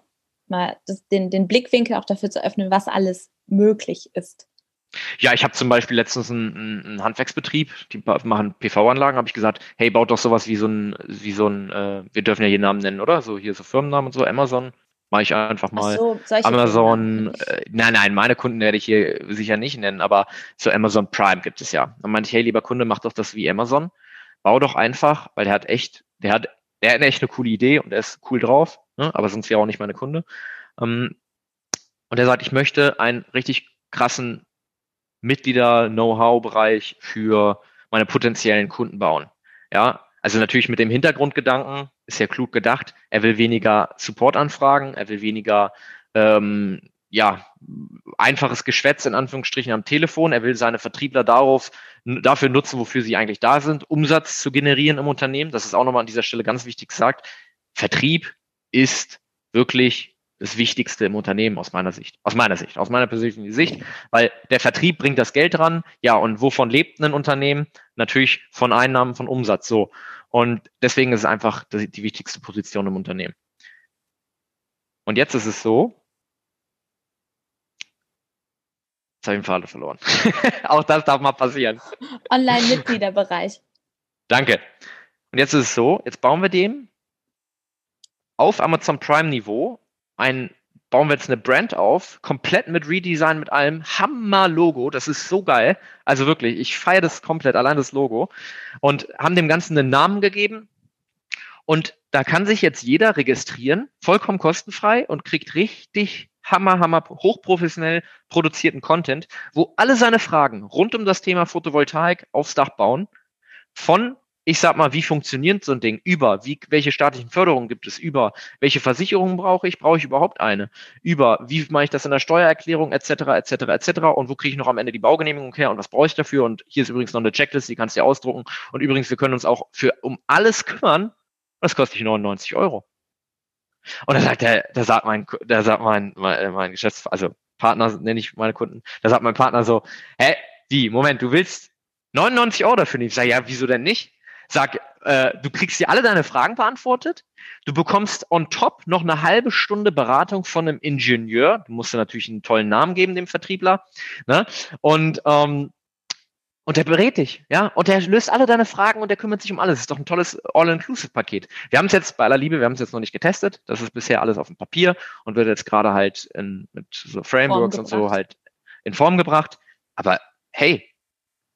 Speaker 1: mal das, den, den Blickwinkel auch dafür zu öffnen, was alles möglich ist.
Speaker 2: Ja, ich habe zum Beispiel letztens einen, einen Handwerksbetrieb, die machen PV-Anlagen, habe ich gesagt, hey, baut doch sowas wie so ein, wie so ein, äh, wir dürfen ja jeden Namen nennen, oder? So hier so Firmennamen und so, Amazon, mache ich einfach mal. So, Amazon, äh, nein, nein, meine Kunden werde ich hier sicher nicht nennen, aber so Amazon Prime gibt es ja. Dann meinte ich, hey, lieber Kunde, mach doch das wie Amazon. Bau doch einfach, weil der hat echt, der hat, der hat echt eine coole Idee und der ist cool drauf, ne? aber sonst wäre auch nicht meine Kunde. Ähm, und er sagt, ich möchte einen richtig krassen Mitglieder-Know-how-Bereich für meine potenziellen Kunden bauen. Ja, also natürlich mit dem Hintergrundgedanken, ist ja klug gedacht, er will weniger Support-Anfragen, er will weniger ähm, ja, einfaches Geschwätz in Anführungsstrichen am Telefon. Er will seine Vertriebler darauf, dafür nutzen, wofür sie eigentlich da sind, Umsatz zu generieren im Unternehmen. Das ist auch nochmal an dieser Stelle ganz wichtig gesagt. Vertrieb ist wirklich das Wichtigste im Unternehmen aus meiner Sicht. Aus meiner Sicht, aus meiner persönlichen Sicht, weil der Vertrieb bringt das Geld ran. Ja, und wovon lebt ein Unternehmen? Natürlich von Einnahmen, von Umsatz. So. Und deswegen ist es einfach die, wichtigste Position im Unternehmen. Und jetzt ist es so, Jetzt habe ich den Faden verloren. *laughs* Auch das darf mal passieren.
Speaker 1: Online-Mitgliederbereich.
Speaker 2: Danke. Und jetzt ist es so, jetzt bauen wir dem auf Amazon Prime Niveau ein, bauen wir jetzt eine Brand auf, komplett mit Redesign, mit allem, Hammer-Logo, das ist so geil. Also wirklich, ich feiere das komplett, allein das Logo. Und haben dem Ganzen einen Namen gegeben. Und da kann sich jetzt jeder registrieren, vollkommen kostenfrei und kriegt richtig hammer, hammer, hochprofessionell produzierten Content, wo alle seine Fragen rund um das Thema Photovoltaik aufs Dach bauen, von ich sag mal, wie funktioniert so ein Ding? Über, wie, welche staatlichen Förderungen gibt es? Über, welche Versicherungen brauche ich? Brauche ich überhaupt eine? Über, wie mache ich das in der Steuererklärung, etc., etc., etc. Und wo kriege ich noch am Ende die Baugenehmigung her? Und was brauche ich dafür? Und hier ist übrigens noch eine Checklist, die kannst du dir ausdrucken. Und übrigens, wir können uns auch für um alles kümmern. Das kostet dich 99 Euro. Und da sagt der, da sagt mein, da sagt mein, mein, mein Geschäfts, also Partner nenne ich meine Kunden, da sagt mein Partner so, hä, wie, Moment, du willst 99 Euro dafür nehmen? Ich sage, ja, wieso denn nicht? Sag, äh, du kriegst dir alle deine Fragen beantwortet. Du bekommst on top noch eine halbe Stunde Beratung von einem Ingenieur. Du musst dir natürlich einen tollen Namen geben, dem Vertriebler. Ne? Und ähm, und der berät dich, ja, und der löst alle deine Fragen und der kümmert sich um alles. Das ist doch ein tolles All-Inclusive-Paket. Wir haben es jetzt bei aller Liebe, wir haben es jetzt noch nicht getestet. Das ist bisher alles auf dem Papier und wird jetzt gerade halt in, mit so Frameworks und so halt in Form gebracht. Aber hey,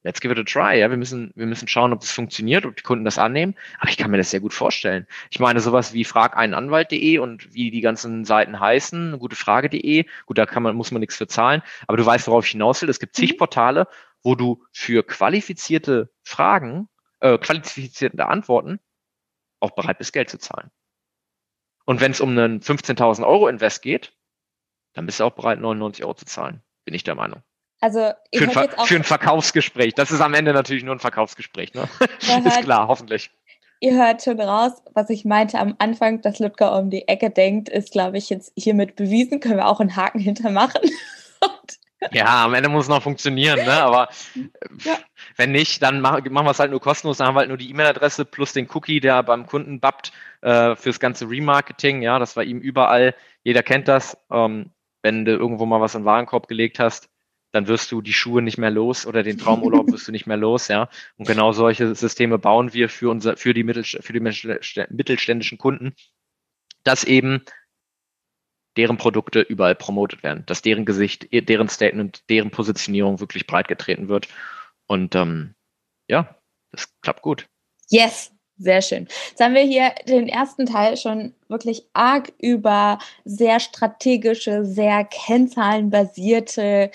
Speaker 2: let's give it a try. Ja, wir müssen, wir müssen schauen, ob das funktioniert, ob die Kunden das annehmen. Aber ich kann mir das sehr gut vorstellen. Ich meine, sowas wie frageinanwalt.de und wie die ganzen Seiten heißen, gutefrage.de, gut, da kann man, muss man nichts für zahlen. Aber du weißt, worauf ich hinaus will. Es gibt zig mhm. Portale, wo du für qualifizierte Fragen, äh, qualifizierte Antworten auch bereit bist, Geld zu zahlen. Und wenn es um einen 15.000 Euro Invest geht, dann bist du auch bereit, 99 Euro zu zahlen. Bin ich der Meinung.
Speaker 1: Also
Speaker 2: für, ein für ein Verkaufsgespräch. Das ist am Ende natürlich nur ein Verkaufsgespräch. Ne? *laughs* *laughs* Hört, ist klar, hoffentlich.
Speaker 1: Ihr hört schon raus, was ich meinte am Anfang, dass Ludger um die Ecke denkt, ist, glaube ich, jetzt hiermit bewiesen. Können wir auch einen Haken hintermachen. *laughs*
Speaker 2: ja, am Ende muss es noch funktionieren, ne? aber ja. wenn nicht, dann machen wir es halt nur kostenlos. Dann haben wir halt nur die E-Mail-Adresse plus den Cookie, der beim Kunden bappt äh, fürs ganze Remarketing. Ja, das war ihm überall. Jeder kennt das. Ähm, wenn du irgendwo mal was in den Warenkorb gelegt hast, dann wirst du die Schuhe nicht mehr los oder den Traumurlaub *laughs* wirst du nicht mehr los, ja. Und genau solche Systeme bauen wir für unser, für die, Mittelst für die mittelständischen Kunden, dass eben deren Produkte überall promotet werden, dass deren Gesicht, deren Statement, deren Positionierung wirklich breit getreten wird. Und ähm, ja, das klappt gut.
Speaker 1: Yes, sehr schön. Jetzt haben wir hier den ersten Teil schon wirklich arg über sehr strategische, sehr kennzahlenbasierte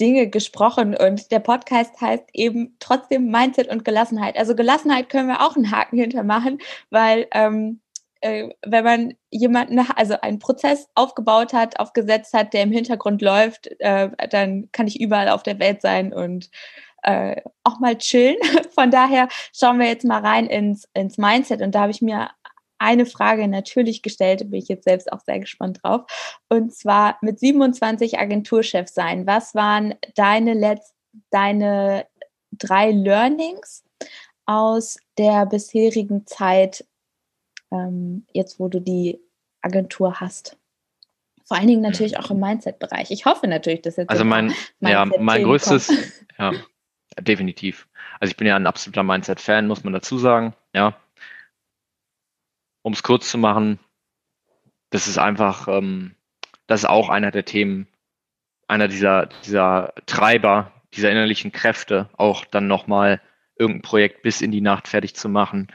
Speaker 1: Dinge gesprochen und der Podcast heißt eben trotzdem Mindset und Gelassenheit. Also Gelassenheit können wir auch einen Haken hintermachen, weil ähm, äh, wenn man jemanden, also einen Prozess aufgebaut hat, aufgesetzt hat, der im Hintergrund läuft, äh, dann kann ich überall auf der Welt sein und äh, auch mal chillen. *laughs* Von daher schauen wir jetzt mal rein ins, ins Mindset und da habe ich mir eine Frage natürlich gestellt, bin ich jetzt selbst auch sehr gespannt drauf. Und zwar mit 27 Agenturchefs sein. Was waren deine letzten, deine drei Learnings aus der bisherigen Zeit, ähm, jetzt wo du die Agentur hast? Vor allen Dingen natürlich auch im Mindset-Bereich. Ich hoffe natürlich, dass jetzt.
Speaker 2: Also mein, ja, mein größtes, ja, definitiv. Also ich bin ja ein absoluter Mindset-Fan, muss man dazu sagen. Ja, um es kurz zu machen, das ist einfach, ähm, das ist auch einer der Themen, einer dieser, dieser Treiber, dieser innerlichen Kräfte, auch dann nochmal irgendein Projekt bis in die Nacht fertig zu machen,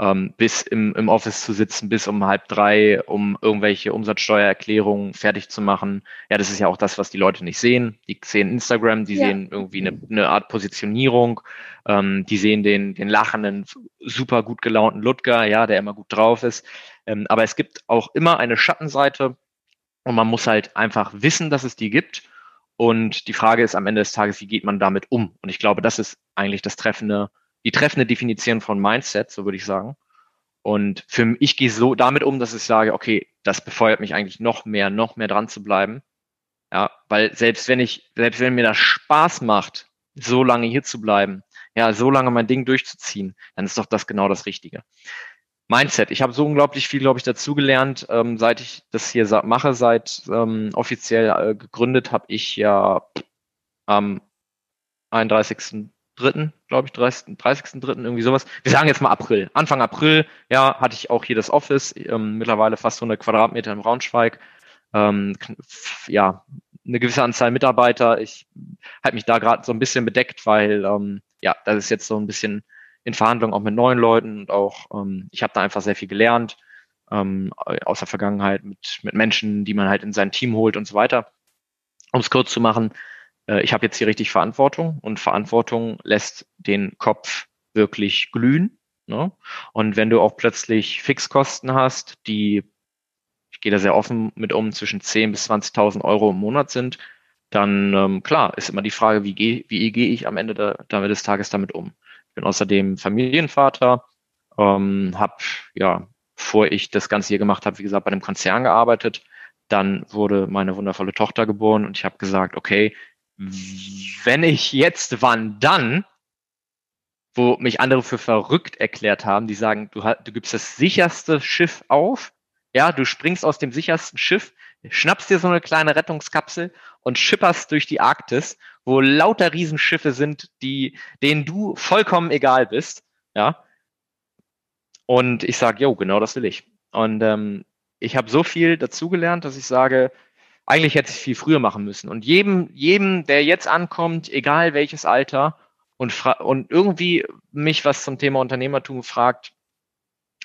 Speaker 2: ähm, bis im, im Office zu sitzen, bis um halb drei, um irgendwelche Umsatzsteuererklärungen fertig zu machen. Ja, das ist ja auch das, was die Leute nicht sehen. Die sehen Instagram, die ja. sehen irgendwie eine, eine Art Positionierung, ähm, die sehen den, den lachenden, super gut gelaunten Ludger, ja, der immer gut drauf ist. Ähm, aber es gibt auch immer eine Schattenseite und man muss halt einfach wissen, dass es die gibt. Und die Frage ist am Ende des Tages, wie geht man damit um? Und ich glaube, das ist eigentlich das treffende die treffende Definition von Mindset, so würde ich sagen. Und für mich, ich gehe so damit um, dass ich sage, okay, das befeuert mich eigentlich noch mehr, noch mehr dran zu bleiben. Ja, weil selbst wenn ich, selbst wenn mir das Spaß macht, so lange hier zu bleiben, ja, so lange mein Ding durchzuziehen, dann ist doch das genau das Richtige. Mindset. Ich habe so unglaublich viel, glaube ich, dazugelernt, ähm, seit ich das hier mache, seit ähm, offiziell äh, gegründet habe ich ja am 31 dritten, glaube ich, 30.3. 30. irgendwie sowas. Wir sagen jetzt mal April. Anfang April, ja, hatte ich auch hier das Office, ähm, mittlerweile fast 100 Quadratmeter im Braunschweig. Ähm, ja, eine gewisse Anzahl Mitarbeiter. Ich halte mich da gerade so ein bisschen bedeckt, weil ähm, ja, das ist jetzt so ein bisschen in Verhandlungen auch mit neuen Leuten und auch ähm, ich habe da einfach sehr viel gelernt ähm, aus der Vergangenheit mit, mit Menschen, die man halt in sein Team holt und so weiter. Um es kurz zu machen, äh, ich habe jetzt hier richtig Verantwortung und Verantwortung lässt den Kopf wirklich glühen. Ne? Und wenn du auch plötzlich Fixkosten hast, die, ich gehe da sehr offen mit um, zwischen 10.000 bis 20.000 Euro im Monat sind, dann ähm, klar ist immer die Frage, wie gehe wie gehe ich am Ende der, damit des Tages damit um. Ich bin außerdem Familienvater, ähm, habe ja, bevor ich das Ganze hier gemacht habe, wie gesagt, bei einem Konzern gearbeitet. Dann wurde meine wundervolle Tochter geboren und ich habe gesagt, okay, wenn ich jetzt, wann dann, wo mich andere für verrückt erklärt haben, die sagen, du, du gibst das sicherste Schiff auf, ja, du springst aus dem sichersten Schiff, schnappst dir so eine kleine Rettungskapsel und schipperst durch die Arktis, wo lauter Riesenschiffe sind, die, denen du vollkommen egal bist, ja. Und ich sage, jo, genau das will ich. Und ähm, ich habe so viel dazugelernt, dass ich sage, eigentlich hätte ich viel früher machen müssen. Und jedem, jedem, der jetzt ankommt, egal welches Alter, und, und irgendwie mich was zum Thema Unternehmertum fragt,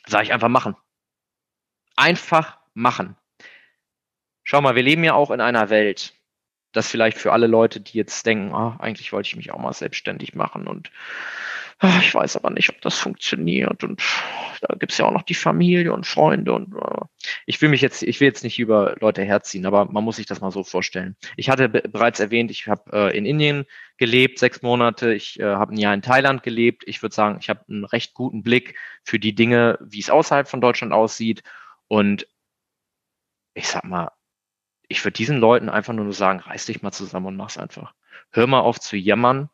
Speaker 2: sage ich einfach machen. Einfach machen. Schau mal, wir leben ja auch in einer Welt, das vielleicht für alle Leute, die jetzt denken, oh, eigentlich wollte ich mich auch mal selbstständig machen und Ah, ich weiß aber nicht, ob das funktioniert und da gibt's ja auch noch die Familie und Freunde und uh, ich will mich jetzt, ich will jetzt nicht über Leute herziehen, aber man muss sich das mal so vorstellen. Ich hatte bereits erwähnt, ich habe äh, in Indien gelebt, sechs Monate, ich äh, habe ein Jahr in Thailand gelebt. Ich würde sagen, ich habe einen recht guten Blick für die Dinge, wie es außerhalb von Deutschland aussieht. Und ich sag mal, ich würde diesen Leuten einfach nur sagen, reiß dich mal zusammen und mach's einfach. Hör mal auf zu jammern,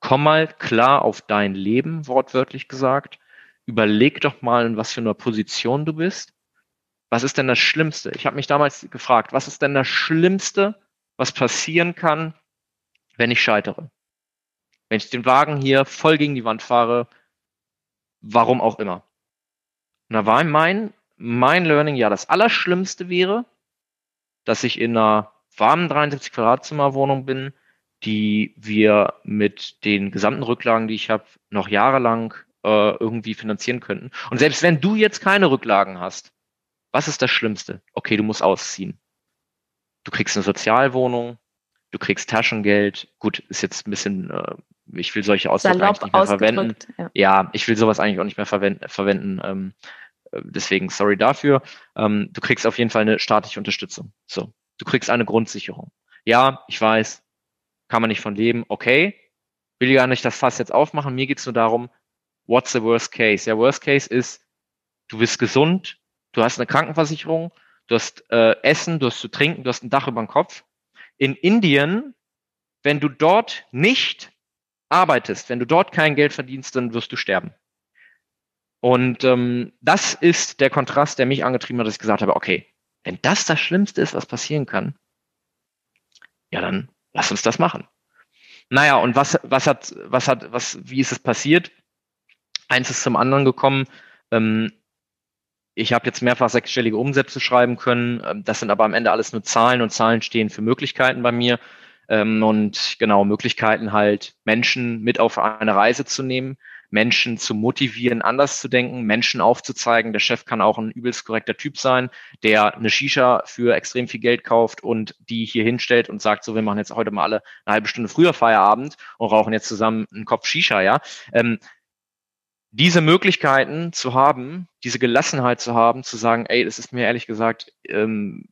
Speaker 2: komm mal klar auf dein Leben, wortwörtlich gesagt. Überleg doch mal, in was für einer Position du bist. Was ist denn das Schlimmste? Ich habe mich damals gefragt, was ist denn das Schlimmste, was passieren kann, wenn ich scheitere? Wenn ich den Wagen hier voll gegen die Wand fahre, warum auch immer. Und da war mein, mein Learning, ja, das Allerschlimmste wäre, dass ich in einer warmen 73 Quadratzimmer Wohnung bin, die wir mit den gesamten Rücklagen, die ich habe, noch jahrelang äh, irgendwie finanzieren könnten. Und selbst wenn du jetzt keine Rücklagen hast, was ist das Schlimmste? Okay, du musst ausziehen. Du kriegst eine Sozialwohnung, du kriegst Taschengeld. Gut, ist jetzt ein bisschen, äh, ich will solche Ausdrücke eigentlich nicht mehr verwenden. Ja. ja. ich will sowas eigentlich auch nicht mehr verwenden. verwenden. Ähm, deswegen sorry dafür. Ähm, du kriegst auf jeden Fall eine staatliche Unterstützung. So, du kriegst eine Grundsicherung. Ja, ich weiß, kann man nicht von leben. Okay, will gar nicht das Fass jetzt aufmachen. Mir geht's nur darum, what's the worst case? Ja, worst case ist, du bist gesund, du hast eine Krankenversicherung, du hast äh, Essen, du hast zu trinken, du hast ein Dach über dem Kopf. In Indien, wenn du dort nicht arbeitest, wenn du dort kein Geld verdienst, dann wirst du sterben. Und ähm, das ist der Kontrast, der mich angetrieben hat, dass ich gesagt habe, okay, wenn das das Schlimmste ist, was passieren kann, ja, dann lass uns das machen. Naja, und was, was hat, was hat, was, wie ist es passiert? Eins ist zum anderen gekommen. Ähm, ich habe jetzt mehrfach sechsstellige Umsätze schreiben können. Ähm, das sind aber am Ende alles nur Zahlen und Zahlen stehen für Möglichkeiten bei mir. Ähm, und genau, Möglichkeiten halt, Menschen mit auf eine Reise zu nehmen, Menschen zu motivieren, anders zu denken, Menschen aufzuzeigen. Der Chef kann auch ein übelst korrekter Typ sein, der eine Shisha für extrem viel Geld kauft und die hier hinstellt und sagt, so, wir machen jetzt heute mal alle eine halbe Stunde früher Feierabend und rauchen jetzt zusammen einen Kopf Shisha, ja. Ähm, diese Möglichkeiten zu haben, diese Gelassenheit zu haben, zu sagen, ey, das ist mir ehrlich gesagt, ähm,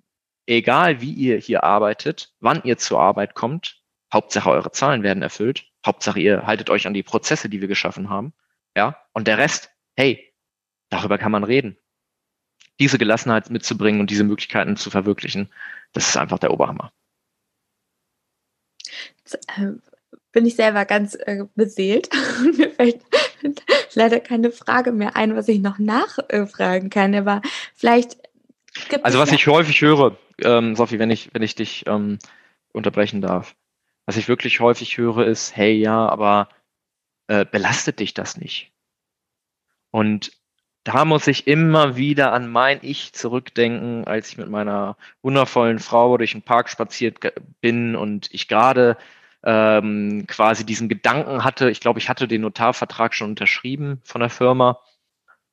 Speaker 2: egal wie ihr hier arbeitet, wann ihr zur Arbeit kommt, Hauptsache eure Zahlen werden erfüllt Hauptsache, ihr haltet euch an die Prozesse, die wir geschaffen haben. Ja, und der Rest, hey, darüber kann man reden. Diese Gelassenheit mitzubringen und diese Möglichkeiten zu verwirklichen, das ist einfach der Oberhammer.
Speaker 1: Jetzt, äh, bin ich selber ganz äh, beseelt. *laughs* Mir fällt *laughs* leider keine Frage mehr ein, was ich noch nachfragen kann, aber vielleicht
Speaker 2: gibt Also was ich häufig höre, ähm, Sophie, wenn ich, wenn ich dich ähm, unterbrechen darf, was ich wirklich häufig höre, ist, hey, ja, aber äh, belastet dich das nicht? Und da muss ich immer wieder an mein Ich zurückdenken, als ich mit meiner wundervollen Frau durch den Park spaziert bin und ich gerade ähm, quasi diesen Gedanken hatte, ich glaube, ich hatte den Notarvertrag schon unterschrieben von der Firma.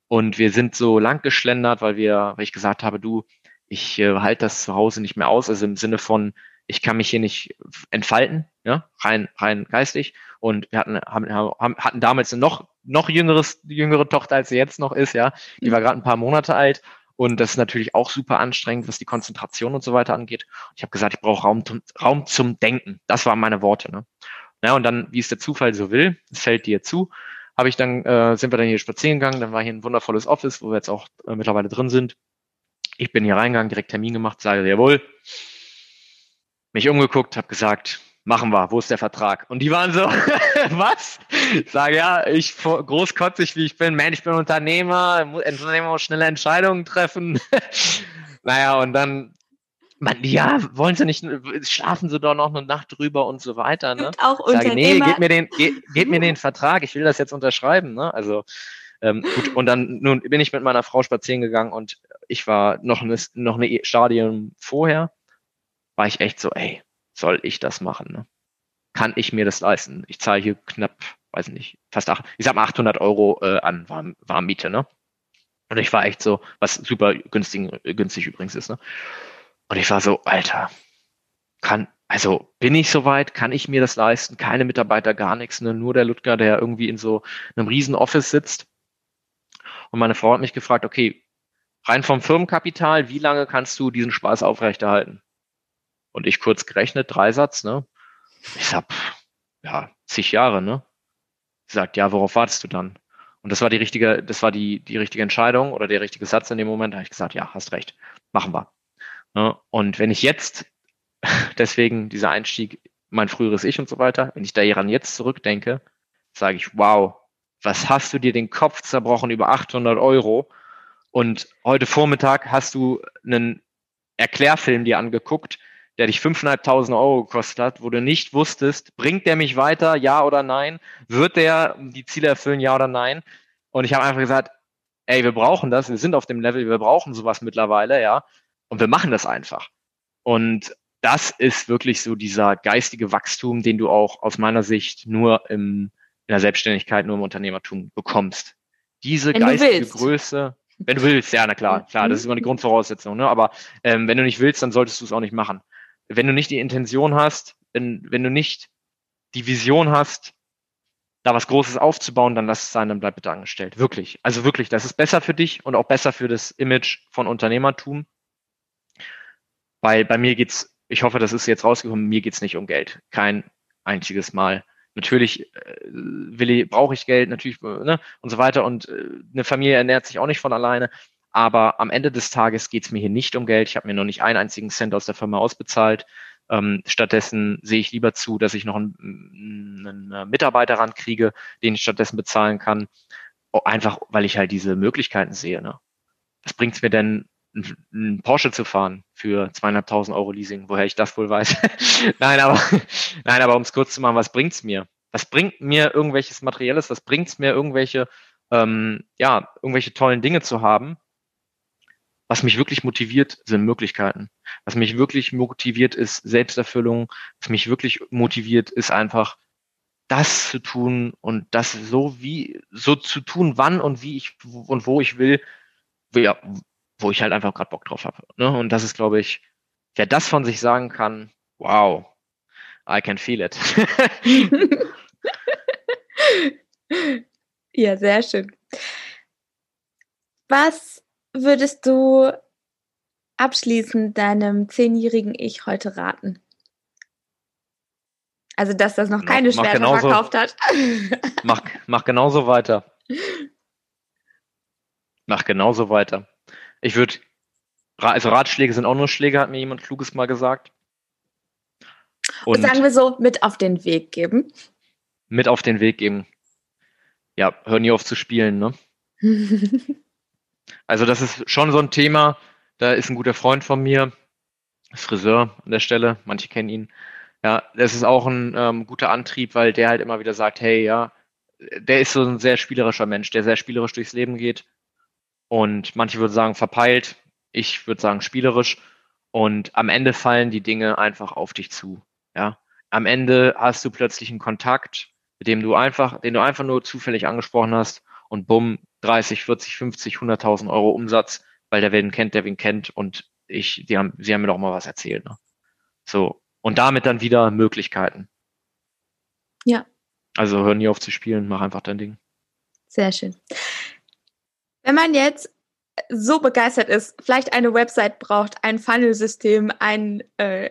Speaker 2: Und wir sind so lang geschlendert, weil wir, weil ich gesagt habe, du, ich äh, halte das zu Hause nicht mehr aus, also im Sinne von, ich kann mich hier nicht entfalten, ja, rein, rein geistig. Und wir hatten, haben, haben, hatten damals eine noch, noch jüngeres, jüngere Tochter, als sie jetzt noch ist, ja. Die war gerade ein paar Monate alt. Und das ist natürlich auch super anstrengend, was die Konzentration und so weiter angeht. ich habe gesagt, ich brauche Raum, Raum zum Denken. Das waren meine Worte. Ne? Ja, und dann, wie es der Zufall so will, es fällt dir zu, habe ich dann, äh, sind wir dann hier spazieren gegangen, dann war hier ein wundervolles Office, wo wir jetzt auch äh, mittlerweile drin sind. Ich bin hier reingegangen, direkt Termin gemacht, sage, jawohl, mich umgeguckt, habe gesagt, machen wir, wo ist der Vertrag? Und die waren so, *laughs* was? Ich sage, ja, ich großkotzig wie ich bin, man, ich bin Unternehmer, Unternehmer muss schnelle Entscheidungen treffen. *laughs* naja, und dann, man, ja, wollen sie nicht, schlafen sie doch noch eine Nacht drüber und so weiter. Ne?
Speaker 1: Und auch Unternehmer. Sage, nee,
Speaker 2: gebt mir, den, ge, gebt mir den Vertrag, ich will das jetzt unterschreiben. Ne? Also, ähm, gut, und dann nun bin ich mit meiner Frau spazieren gegangen und ich war noch eine, noch eine Stadium vorher war ich echt so, ey, soll ich das machen? Ne? Kann ich mir das leisten? Ich zahle hier knapp, weiß nicht, fast acht, ich sag mal 800 Euro äh, an Warm, Warmmiete, ne? Und ich war echt so, was super günstig, günstig übrigens ist, ne? Und ich war so, Alter, kann, also bin ich soweit, kann ich mir das leisten? Keine Mitarbeiter, gar nichts, ne? Nur der Ludger, der irgendwie in so einem riesen Office sitzt. Und meine Frau hat mich gefragt, okay, rein vom Firmenkapital, wie lange kannst du diesen Spaß aufrechterhalten? Und ich kurz gerechnet, Dreisatz, ne? Ich sag, ja, zig Jahre, ne? Sagt, ja, worauf wartest du dann? Und das war die richtige, das war die, die richtige Entscheidung oder der richtige Satz in dem Moment. Da habe ich gesagt, ja, hast recht, machen wir. Ne? Und wenn ich jetzt, *laughs* deswegen dieser Einstieg, mein früheres Ich und so weiter, wenn ich daran jetzt zurückdenke, sage ich, wow, was hast du dir den Kopf zerbrochen über 800 Euro? Und heute Vormittag hast du einen Erklärfilm dir angeguckt, der dich 5.500 Euro gekostet hat, wo du nicht wusstest, bringt der mich weiter, ja oder nein? Wird der die Ziele erfüllen, ja oder nein? Und ich habe einfach gesagt, ey, wir brauchen das, wir sind auf dem Level, wir brauchen sowas mittlerweile, ja, und wir machen das einfach. Und das ist wirklich so dieser geistige Wachstum, den du auch aus meiner Sicht nur im, in der Selbstständigkeit, nur im Unternehmertum bekommst. Diese wenn geistige Größe, wenn du willst, ja, na klar, klar, das ist immer die Grundvoraussetzung, ne? aber ähm, wenn du nicht willst, dann solltest du es auch nicht machen wenn du nicht die Intention hast, wenn, wenn du nicht die Vision hast, da was Großes aufzubauen, dann lass es sein, dann bleib bitte angestellt. Wirklich. Also wirklich, das ist besser für dich und auch besser für das Image von Unternehmertum. Weil bei mir geht's, ich hoffe, das ist jetzt rausgekommen, mir geht's nicht um Geld. Kein einziges Mal. Natürlich äh, brauche ich Geld, natürlich, ne, und so weiter. Und äh, eine Familie ernährt sich auch nicht von alleine. Aber am Ende des Tages geht's mir hier nicht um Geld. Ich habe mir noch nicht einen einzigen Cent aus der Firma ausbezahlt. Ähm, stattdessen sehe ich lieber zu, dass ich noch einen, einen Mitarbeiter rankriege, den ich stattdessen bezahlen kann. Einfach, weil ich halt diese Möglichkeiten sehe. Ne? Was bringt's mir denn, einen Porsche zu fahren für zweieinhalbtausend Euro Leasing? Woher ich das wohl weiß? *laughs* nein, aber, *laughs* nein, aber um es kurz zu machen, was bringt's mir? Was bringt mir irgendwelches Materielles? Was bringt's mir irgendwelche, ähm, ja, irgendwelche tollen Dinge zu haben, was mich wirklich motiviert, sind Möglichkeiten. Was mich wirklich motiviert, ist Selbsterfüllung. Was mich wirklich motiviert, ist einfach das zu tun und das so wie, so zu tun, wann und wie ich und wo ich will, wo, ja, wo ich halt einfach gerade Bock drauf habe. Ne? Und das ist, glaube ich, wer das von sich sagen kann, wow, I can feel it. *laughs*
Speaker 1: ja, sehr schön. Was würdest du abschließend deinem zehnjährigen Ich heute raten? Also, dass das noch keine mach, Schwerter genauso, verkauft hat. *laughs*
Speaker 2: mach, mach genauso weiter. Mach genauso weiter. Ich würde, also Ratschläge sind auch nur Schläge, hat mir jemand Kluges mal gesagt.
Speaker 1: Und, Und sagen wir so, mit auf den Weg geben.
Speaker 2: Mit auf den Weg geben. Ja, hör nie auf zu spielen, ne? *laughs* Also das ist schon so ein Thema. Da ist ein guter Freund von mir, Friseur an der Stelle, manche kennen ihn. Ja, das ist auch ein ähm, guter Antrieb, weil der halt immer wieder sagt, hey, ja, der ist so ein sehr spielerischer Mensch, der sehr spielerisch durchs Leben geht. Und manche würden sagen verpeilt, ich würde sagen spielerisch. Und am Ende fallen die Dinge einfach auf dich zu. Ja, am Ende hast du plötzlich einen Kontakt, mit dem du einfach, den du einfach nur zufällig angesprochen hast und bumm, 30, 40, 50, 100.000 Euro Umsatz, weil der wen kennt, der wen kennt und ich, die haben, sie haben mir doch mal was erzählt. Ne? So. Und damit dann wieder Möglichkeiten.
Speaker 1: Ja.
Speaker 2: Also hör nie auf zu spielen, mach einfach dein Ding.
Speaker 1: Sehr schön. Wenn man jetzt so begeistert ist, vielleicht eine Website braucht, ein Funnel-System, ein äh,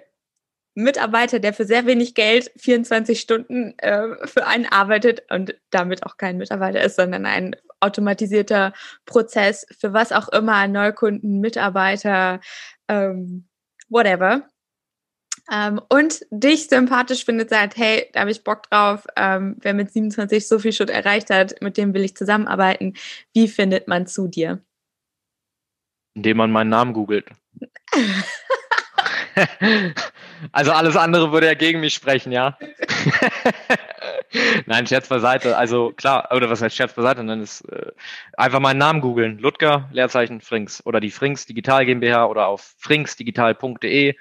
Speaker 1: Mitarbeiter, der für sehr wenig Geld 24 Stunden äh, für einen arbeitet und damit auch kein Mitarbeiter ist, sondern ein automatisierter Prozess für was auch immer, Neukunden, Mitarbeiter, ähm, whatever. Ähm, und dich sympathisch findet, sagt, hey, da habe ich Bock drauf, ähm, wer mit 27 so viel schon erreicht hat, mit dem will ich zusammenarbeiten. Wie findet man zu dir?
Speaker 2: Indem man meinen Namen googelt. *laughs* *laughs* also alles andere würde ja gegen mich sprechen, ja. *laughs* *laughs* Nein, Scherz beiseite. Also klar, oder was heißt Scherz beiseite? Dann ist äh, einfach meinen Namen googeln. Ludger, Leerzeichen Frings. Oder die Frings Digital GmbH oder auf fringsdigital.de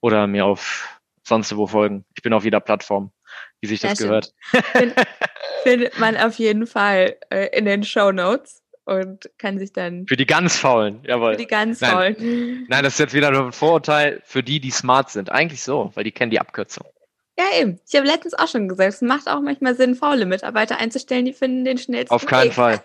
Speaker 2: oder mir auf sonst wo folgen. Ich bin auf jeder Plattform, wie sich das gehört.
Speaker 1: Find, *laughs* findet man auf jeden Fall äh, in den Show Notes und kann sich dann.
Speaker 2: Für die ganz Faulen, jawohl.
Speaker 1: Für die ganz Nein. Faulen.
Speaker 2: Nein, das ist jetzt wieder ein Vorurteil für die, die smart sind. Eigentlich so, weil die kennen die Abkürzung.
Speaker 1: Ja, eben. Ich habe letztens auch schon gesagt, es macht auch manchmal Sinn, faule Mitarbeiter einzustellen, die finden den schnellsten
Speaker 2: Auf keinen Weg. Fall.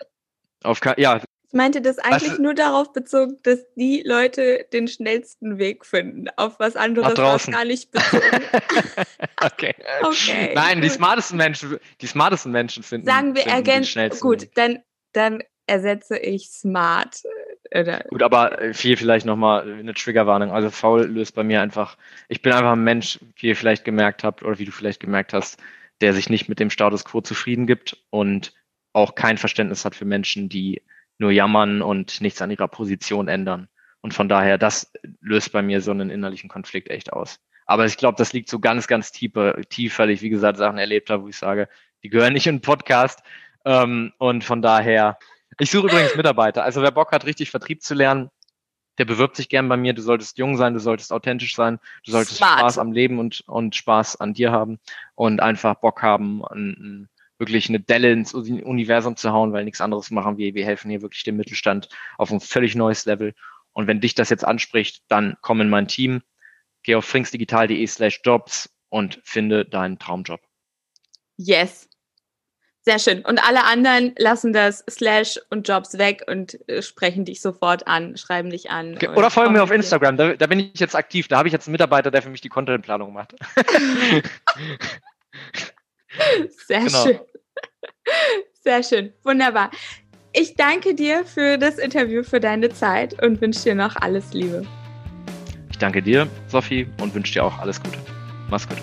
Speaker 2: *laughs* Auf ke ja.
Speaker 1: Ich meinte das eigentlich was? nur darauf bezogen, dass die Leute den schnellsten Weg finden. Auf was anderes war gar nicht bezogen. *laughs*
Speaker 2: okay. okay. Nein, die smartesten Menschen, die smartesten Menschen finden.
Speaker 1: Sagen wir ergänzen. Gut, dann dann ersetze ich smart.
Speaker 2: Äh, Gut, aber äh, viel vielleicht nochmal eine Triggerwarnung. Also faul löst bei mir einfach, ich bin einfach ein Mensch, wie ihr vielleicht gemerkt habt oder wie du vielleicht gemerkt hast, der sich nicht mit dem Status quo zufrieden gibt und auch kein Verständnis hat für Menschen, die nur jammern und nichts an ihrer Position ändern. Und von daher, das löst bei mir so einen innerlichen Konflikt echt aus. Aber ich glaube, das liegt so ganz, ganz tiefer, tief, weil ich, wie gesagt, Sachen erlebt habe, wo ich sage, die gehören nicht in den Podcast. Ähm, und von daher, ich suche übrigens Mitarbeiter. Also wer Bock hat, richtig Vertrieb zu lernen, der bewirbt sich gern bei mir. Du solltest jung sein, du solltest authentisch sein, du solltest Smart. Spaß am Leben und, und Spaß an dir haben und einfach Bock haben, an, wirklich eine Delle ins Universum zu hauen, weil nichts anderes machen wir. Wir helfen hier wirklich dem Mittelstand auf ein völlig neues Level. Und wenn dich das jetzt anspricht, dann komm in mein Team, geh auf fringsdigital.de slash jobs und finde deinen Traumjob.
Speaker 1: Yes. Sehr schön. Und alle anderen lassen das Slash und Jobs weg und äh, sprechen dich sofort an, schreiben dich an.
Speaker 2: Oder folgen mir auf Instagram. Da, da, bin ich jetzt aktiv. Da habe ich jetzt einen Mitarbeiter, der für mich die Contentplanung macht. *laughs*
Speaker 1: Sehr genau. schön. *laughs* Sehr schön. Wunderbar. Ich danke dir für das Interview, für deine Zeit und wünsche dir noch alles Liebe.
Speaker 2: Ich danke dir, Sophie, und wünsche dir auch alles Gute. Mach's gut.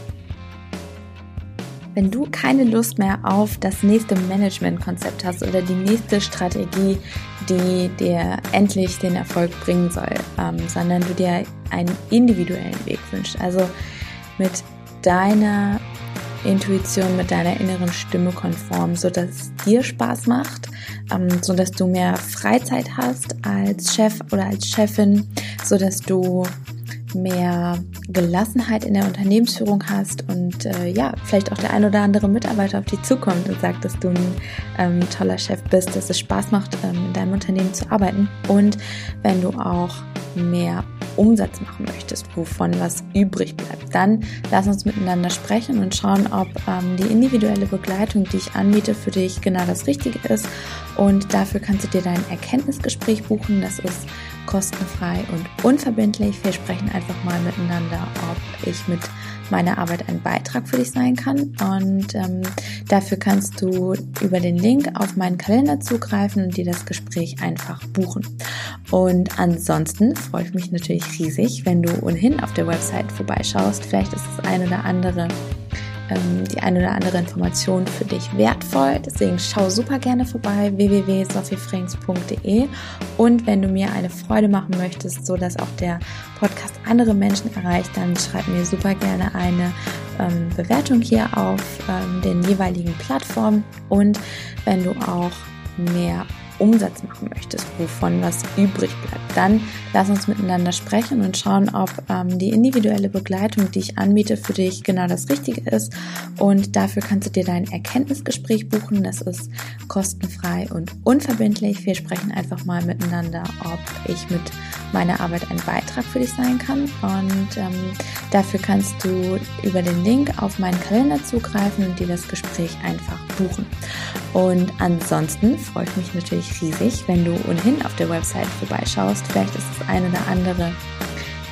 Speaker 1: Wenn du keine Lust mehr auf das nächste Managementkonzept hast oder die nächste Strategie, die dir endlich den Erfolg bringen soll, ähm, sondern du dir einen individuellen Weg wünschst, also mit deiner Intuition, mit deiner inneren Stimme konform, so dass es dir Spaß macht, ähm, so du mehr Freizeit hast als Chef oder als Chefin, so dass du mehr Gelassenheit in der Unternehmensführung hast und äh, ja, vielleicht auch der ein oder andere Mitarbeiter auf dich zukommt und sagt, dass du ein ähm, toller Chef bist, dass es Spaß macht, ähm, in deinem Unternehmen zu arbeiten. Und wenn du auch mehr Umsatz machen möchtest, wovon was übrig bleibt, dann lass uns miteinander sprechen und schauen, ob ähm, die individuelle Begleitung, die ich anbiete, für dich genau das Richtige ist. Und dafür kannst du dir dein Erkenntnisgespräch buchen. Das ist kostenfrei und unverbindlich. Wir sprechen einfach mal miteinander, ob ich mit meiner Arbeit ein Beitrag für dich sein kann. Und ähm, dafür kannst du über den Link auf meinen Kalender zugreifen und dir das Gespräch einfach buchen. Und ansonsten freue ich mich natürlich riesig, wenn du ohnehin auf der Website vorbeischaust. Vielleicht ist das ein oder andere ähm, die eine oder andere Information für dich wertvoll. Deswegen schau super gerne vorbei www.sophiefrings.de und wenn du mir eine Freude machen möchtest, so dass auch der Podcast andere Menschen erreicht, dann schreib mir super gerne eine ähm, Bewertung hier auf ähm, den jeweiligen Plattformen und wenn du auch mehr Umsatz machen möchtest, wovon was übrig bleibt, dann lass uns miteinander sprechen und schauen, ob ähm, die individuelle Begleitung, die ich anbiete, für dich genau das Richtige ist. Und dafür kannst du dir dein Erkenntnisgespräch buchen. Das ist kostenfrei und unverbindlich. Wir sprechen einfach mal miteinander, ob ich mit meiner Arbeit ein Beitrag für dich sein kann. Und ähm, dafür kannst du über den Link auf meinen Kalender zugreifen und dir das Gespräch einfach buchen. Und ansonsten freue ich mich natürlich riesig, wenn du ohnehin auf der Website vorbeischaust. Vielleicht ist das eine oder andere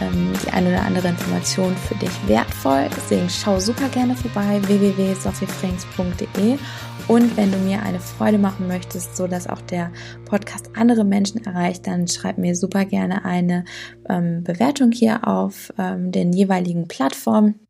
Speaker 1: ähm, die eine oder andere Information für dich wertvoll. Deswegen schau super gerne vorbei www.sophiefrings.de und wenn du mir eine Freude machen möchtest, so dass auch der Podcast andere Menschen erreicht, dann schreib mir super gerne eine ähm, Bewertung hier auf ähm, den jeweiligen Plattformen